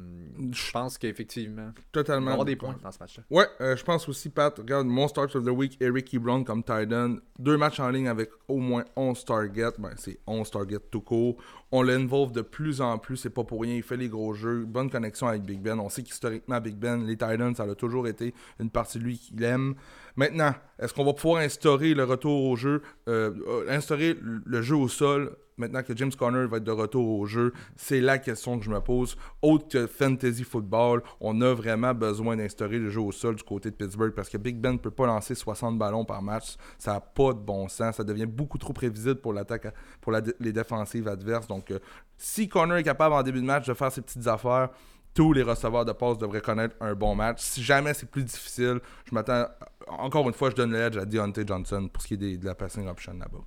je pense qu'effectivement, il va y Totalement. avoir des points dans ce match-là. Ouais, euh, je pense aussi, Pat, regarde, mon start of the week, Eric Ebron comme Titan. Deux matchs en ligne avec au moins 11 targets. Ben, c'est 11 targets tout court. On l'involve de plus en plus, c'est pas pour rien. Il fait les gros jeux. Bonne connexion avec Big Ben. On sait qu'historiquement, Big Ben, les Titans, ça a toujours été une partie de lui qu'il aime. Maintenant, est-ce qu'on va pouvoir instaurer le retour au jeu, euh, instaurer le jeu au sol maintenant que James Conner va être de retour au jeu, c'est la question que je me pose. Autre que fantasy football, on a vraiment besoin d'instaurer le jeu au sol du côté de Pittsburgh parce que Big Ben ne peut pas lancer 60 ballons par match. Ça n'a pas de bon sens. Ça devient beaucoup trop prévisible pour l'attaque, pour les défensives adverses. Donc, euh, si Conner est capable en début de match de faire ses petites affaires, tous les receveurs de passe devraient connaître un bon match. Si jamais c'est plus difficile, je m'attends. Encore une fois, je donne l'edge à Deontay Johnson pour ce qui est des- de la passing option là-bas.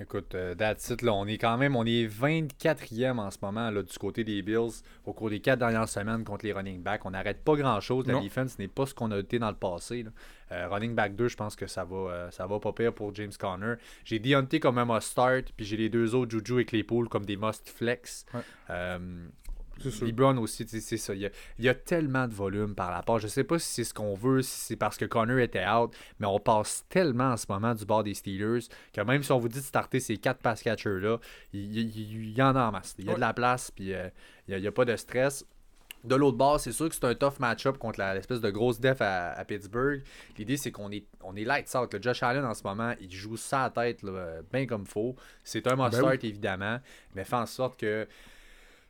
Écoute, that's it, là, on est quand même, on est 24e en ce moment là, du côté des Bills au cours des quatre dernières semaines contre les running backs. On n'arrête pas grand-chose. La Non. defense n'est pas ce qu'on a été dans le passé. là. Euh, running back 2, je pense que ça va, euh, ça va pas pire pour James Conner. J'ai Deontay comme un must start, puis j'ai les deux autres, Juju et Claypool, comme des must flex. Ouais. Euh. LeBron aussi, c'est ça. Il y, a, il y a tellement de volume par rapport. Je sais pas si c'est ce qu'on veut, si c'est parce que Connor était out, mais on passe tellement en ce moment du bord des Steelers que même si on vous dit de starter ces quatre pass catchers-là, il, il- il- il y en a en masse. Il y a de la place, puis euh, il n'y a, pas de stress. De l'autre bord, c'est sûr que c'est un tough match-up contre l'espèce de grosse def à, à Pittsburgh. L'idée, c'est qu'on est, on est lights out. là. Josh Allen, en ce moment, il joue sa tête là, bien comme faut. C'est un must Ben oui. évidemment, mais fait en sorte que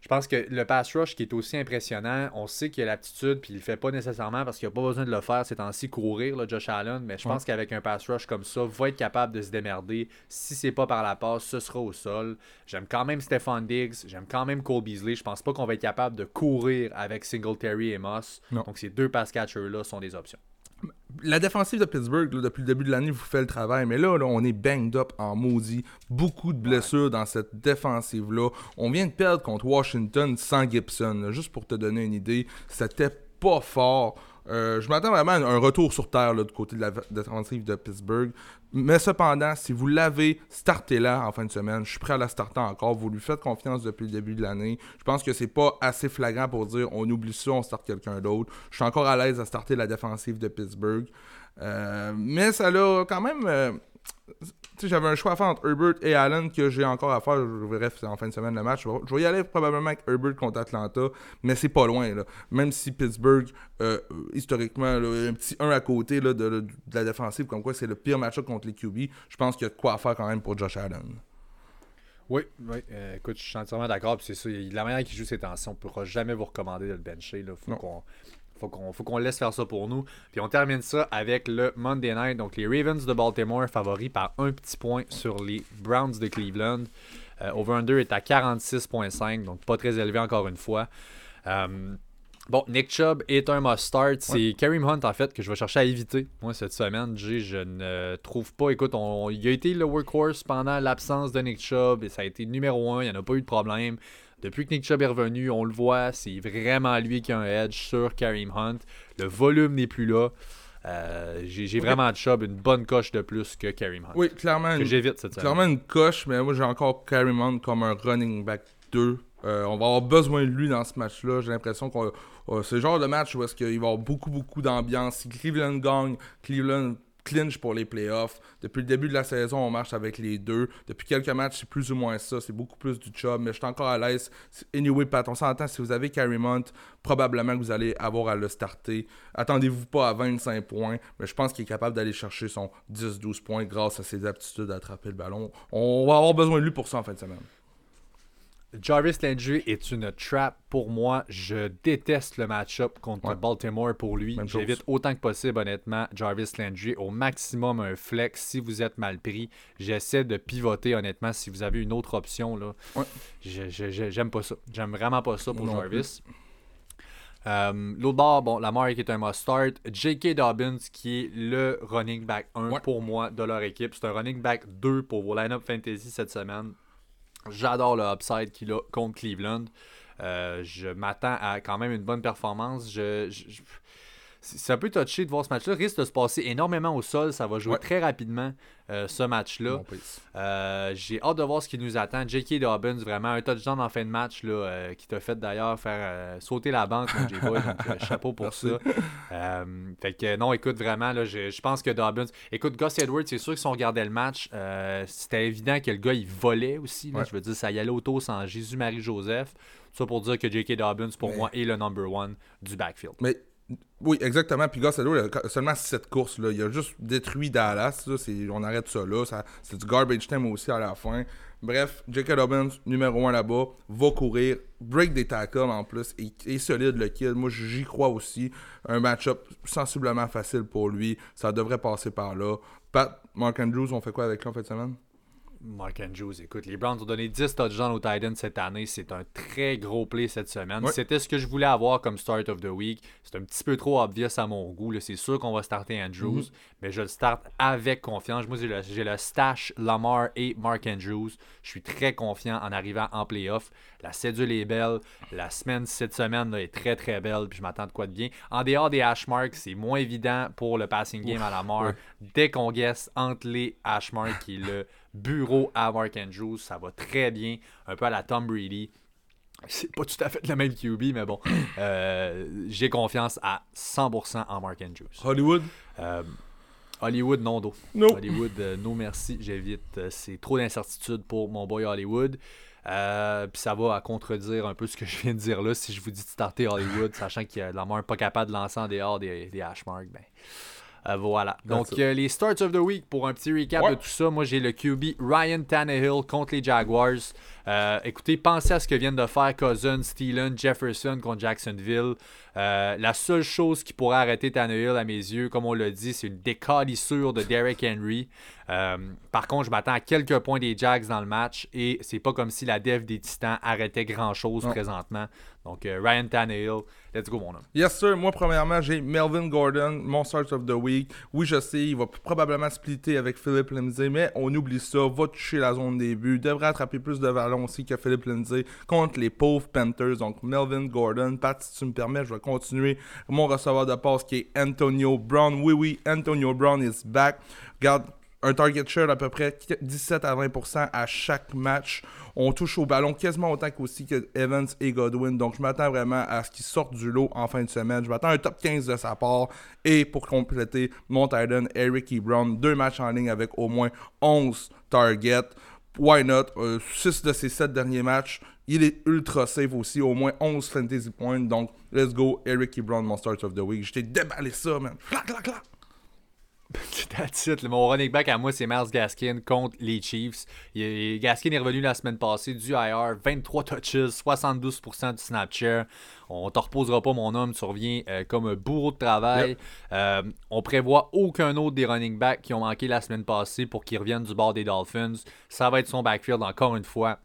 je pense que le pass rush qui est aussi impressionnant, on sait qu'il a l'aptitude, puis il le fait pas nécessairement parce qu'il n'a pas besoin de le faire ces temps-ci, courir, là, Josh Allen, mais je pense qu'avec un pass rush comme ça, va être capable de se démerder. Si c'est pas par la passe, ce sera au sol. J'aime quand même Stephon Diggs, j'aime quand même Cole Beasley. Je pense pas qu'on va être capable de courir avec Singletary et Moss. Non. Donc ces deux pass catchers-là sont des options. La défensive de Pittsburgh, depuis le début de l'année, vous fait le travail. Mais là, on est banged up en maudit. Beaucoup de blessures dans cette défensive-là. On vient de perdre contre Washington sans Gibson. Juste pour te donner une idée, c'était pas fort. Euh, je m'attends vraiment à un retour sur terre là, du côté de la défensive de Pittsburgh. Mais cependant, si vous l'avez, startez-la en fin de semaine. Je suis prêt à la starter encore. Vous lui faites confiance depuis le début de l'année. Je pense que c'est pas assez flagrant pour dire on oublie ça, on starte quelqu'un d'autre. Je suis encore à l'aise à starter la défensive de Pittsburgh. Euh, mais ça l'a quand même. euh, j'avais un choix à faire entre Herbert et Allen que j'ai encore à faire. Je verrai en fin de semaine le match. Je vais, y aller probablement avec Herbert contre Atlanta, mais c'est pas loin. Là. Même si Pittsburgh, euh, historiquement, là, un petit 1 à côté là, de, de la défensive, comme quoi c'est le pire match contre les QB, je pense qu'il y a de quoi à faire quand même pour Josh Allen. Oui, oui. Euh, écoute, je suis entièrement d'accord. C'est ça. La manière qu'il joue ses tensions, on ne pourra jamais vous recommander de le bencher. Il faut qu'on. Faut qu'on, faut qu'on laisse faire ça pour nous. Puis on termine ça avec le Monday Night. Donc les Ravens de Baltimore favoris par un petit point sur les Browns de Cleveland. Euh, Over-under est à 46.5, donc pas très élevé encore une fois. Euh, bon, Nick Chubb est un must-start. C'est Kareem Hunt, en fait, que je vais chercher à éviter. Moi, cette semaine, Jay, je ne trouve pas. Écoute, on, il a été le workhorse pendant l'absence de Nick Chubb et ça a été numéro un. Il n'y en a pas eu de problème. Depuis que Nick Chubb est revenu, on le voit, c'est vraiment lui qui a un edge sur Kareem Hunt. Le volume n'est plus là. Euh, j'ai vraiment de Chubb une bonne coche de plus que Kareem Hunt. Oui, clairement. Que j'évite cette semaine. Clairement une coche, mais moi j'ai encore Kareem Hunt comme un running back 2. Euh, on va avoir besoin de lui dans ce match-là. J'ai l'impression que c'est le genre de match où est-ce qu'il va y avoir beaucoup, beaucoup d'ambiance. Si Cleveland gagne, Cleveland clinch pour les playoffs. Depuis le début de la saison, on marche avec les deux. Depuis quelques matchs, c'est plus ou moins ça. C'est beaucoup plus du job, mais je suis encore à l'aise. Anyway, Pat, on s'entend, si vous avez Kareem Hunt, probablement que vous allez avoir à le starter. Attendez-vous pas à 25 points, mais je pense qu'il est capable d'aller chercher son 10-12 points grâce à ses aptitudes à attraper le ballon. On va avoir besoin de lui pour ça en fin de semaine. Jarvis Landry est une trap pour moi. Je déteste le match-up contre Ouais. Baltimore pour lui. J'évite autant que possible, honnêtement, Jarvis Landry. Au maximum, un flex si vous êtes mal pris. J'essaie de pivoter, honnêtement, si vous avez une autre option. là. Ouais. J'aime pas ça. J'aime vraiment pas ça pour Non Jarvis. Euh, L'autre bord, bon, Lamar qui est un must-start. J.K. Dobbins qui est le running back 1 Ouais. pour moi de leur équipe. C'est un running back 2 pour vos line-up fantasy cette semaine. J'adore le upside qu'il a contre Cleveland. Euh, je m'attends à quand même une bonne performance. Je, c'est un peu touché de voir ce match-là. Risque de se passer énormément au sol. Ça va jouer Ouais. très rapidement, euh, ce match-là. Euh, J'ai hâte de voir ce qui nous attend. J.K. Dobbins, vraiment un touchdown en fin de match là, euh, qui t'a fait d'ailleurs faire sauter la banque, mon donc euh, chapeau pour Merci. ça. Fait que non, écoute, vraiment, là, je, je pense que Dobbins. Écoute, Gus Edwards, c'est sûr que si on regardait le match, c'était évident que le gars, il volait aussi. là. Ouais. Je veux dire, ça y allait auto sans Jésus-Marie-Joseph. Tout ça pour dire que J.K. Dobbins, pour Mais- moi, est le number one du backfield. Mais oui, exactement. Puis il a seulement 7 courses. Là. Il a juste détruit Dallas. là. On arrête ça là. Ça- C'est du garbage time aussi à la fin. Bref, J.K. Dobbins, numéro 1 là-bas, va courir, break des tackles en plus, et solide le kid. Moi, j'y crois aussi. Un match-up sensiblement facile pour lui. Ça devrait passer par là. Pat, Mark Andrews, on fait quoi avec lui en fin de semaine? Mark Andrews, écoute, les Browns ont donné 10 touchdowns aux Titans cette année. C'est un très gros play cette semaine. C'était ce que je voulais avoir comme start of the week. C'est un petit peu trop obvious à mon goût. là. C'est sûr qu'on va starter Andrews, Mhm. mais je le start avec confiance. Moi, j'ai le, stash Lamar et Mark Andrews. Je suis très confiant en arrivant en playoff. La cédule est belle. La semaine, cette semaine là, est très très belle. Puis je m'attends de quoi de bien. En dehors des hash marks, c'est moins évident pour le passing game à Lamar. Dès qu'on guesse entre les hash marks, qui est le bureau à Mark Andrews, ça va très bien. Un peu à la Tom Brady. C'est pas tout à fait le même QB, mais bon. Euh, J'ai confiance à 100% en Mark Andrews. Hollywood? Euh, Hollywood, non. No. Hollywood, euh, non merci, j'évite. C'est trop d'incertitude pour mon boy Hollywood. Euh, Puis ça va à contredire un peu ce que je viens de dire là. Si je vous dis de starter Hollywood, sachant qu'il y a la main pas capable de lancer en dehors des, des hash marks, ben. Euh, voilà. Donc, euh, les starts of the week, pour un petit recap Ouais. de tout ça, moi j'ai le QB Ryan Tannehill contre les Jaguars. Euh, écoutez, pensez à ce que viennent de faire Cousins, Thielen, Jefferson contre Jacksonville. Euh, la seule chose qui pourrait arrêter Tannehill à mes yeux, comme on l'a dit, c'est une décalissure de Derrick Henry. Euh, par contre, je m'attends à quelques points des Jags dans le match et c'est pas comme si la dev des Titans arrêtait grand chose présentement. Donc, euh, Ryan Tannehill, let's go, mon homme. Yes, sir. Moi, premièrement, j'ai Melvin Gordon, mon start of the week. Oui, je sais, il va probablement splitter avec Philippe Lindsay, mais on oublie ça. Va toucher la zone des buts. Devrait attraper plus de ballons aussi que Philippe Lindsay contre les pauvres Panthers. Donc, Melvin Gordon. Pat, si tu me permets, je vais continuer mon receveur de passe qui est Antonio Brown. Oui, oui, Antonio Brown is back. Regarde, un target share à peu près 17 à 20% à chaque match. On touche au ballon quasiment autant qu'aussi que Evans et Godwin. Donc, je m'attends vraiment à ce qu'il sorte du lot en fin de semaine. Je m'attends à un top 15 de sa part. Et pour compléter, mon Titan, Eric E. Brown, deux matchs en ligne avec au moins 11 targets. Why not? 6 de ses 7 derniers matchs. Il est ultra safe aussi, au moins 11 fantasy points. Donc, let's go, Eric E. Brown, mon start of the week. Je t'ai déballé ça, man. Clac, clac, clac. That's it. Mon running back à moi, c'est Miles Gaskin contre les Chiefs. Il- Gaskin est revenu la semaine passée du IR, 23 touches, 72% du snap share. On te reposera pas, mon homme. Tu reviens euh, comme un bourreau de travail. Euh, on prévoit aucun autre des running backs qui ont manqué la semaine passée pour qu'ils reviennent du bord des Dolphins. Ça va être son backfield encore une fois.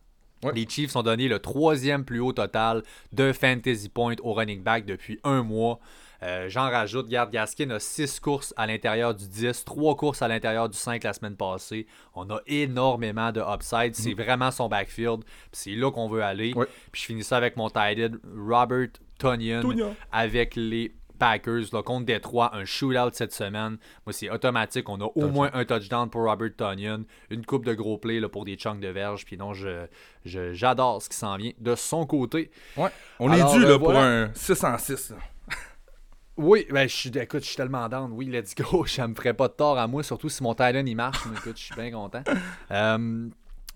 Ouais. Les Chiefs ont donné le troisième plus haut total de fantasy points au running back depuis un mois. Euh, J'en rajoute, garde Gaskin a 6 courses à l'intérieur du 10, 3 courses à l'intérieur du 5 la semaine passée. On a énormément de upside. C'est vraiment son backfield. C'est là qu'on veut aller. Ouais. Puis je finis ça avec mon tight Robert Tonyan avec les Packers là, contre Détroit, un shootout cette semaine. Moi, c'est automatique. On a au moins un touchdown pour Robert Tonyan, une coupe de gros plays là, pour des chunks de verge. Puis non, je, je- j'adore ce qui s'en vient de son côté. Ouais. On Alors, est dû euh, là, voilà. pour un 6 en 6. là. Oui, ben, je suis, écoute, je suis tellement down. Oui, let's go. Ça me ferait pas de tort à moi, surtout si mon Titan il marche. Mais écoute, je suis bien content. Euh,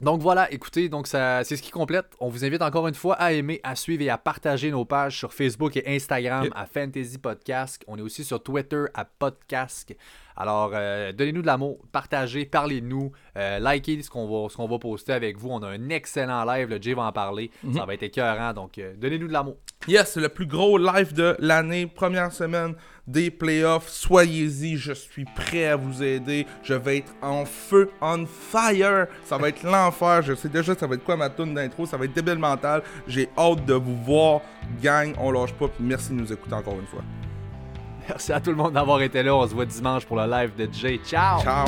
donc voilà, écoutez, donc ça, c'est ce qui complète. On vous invite encore une fois à aimer, à suivre et à partager nos pages sur Facebook et Instagram Yep. à Fantasy Podcast. On est aussi sur Twitter à Podcast. Alors, euh, donnez-nous de l'amour, partagez, parlez-nous, euh, likez ce qu'on va, qu'on va poster avec vous. On a un excellent live, le Jay va en parler. Ça va être écœurant, donc euh, donnez-nous de l'amour. Yes, c'est le plus gros live de l'année, première semaine des playoffs. Soyez-y, je suis prêt à vous aider. Je vais être en feu, on fire. Ça va être l'enfer. Je sais déjà ça va être quoi ma tune d'intro? Ça va être débile mental. J'ai hâte de vous voir. Gang, on lâche pas. Puis merci de nous écouter encore une fois. Merci à tout le monde d'avoir été là. On se voit dimanche pour le live de Jay. Ciao! Ciao.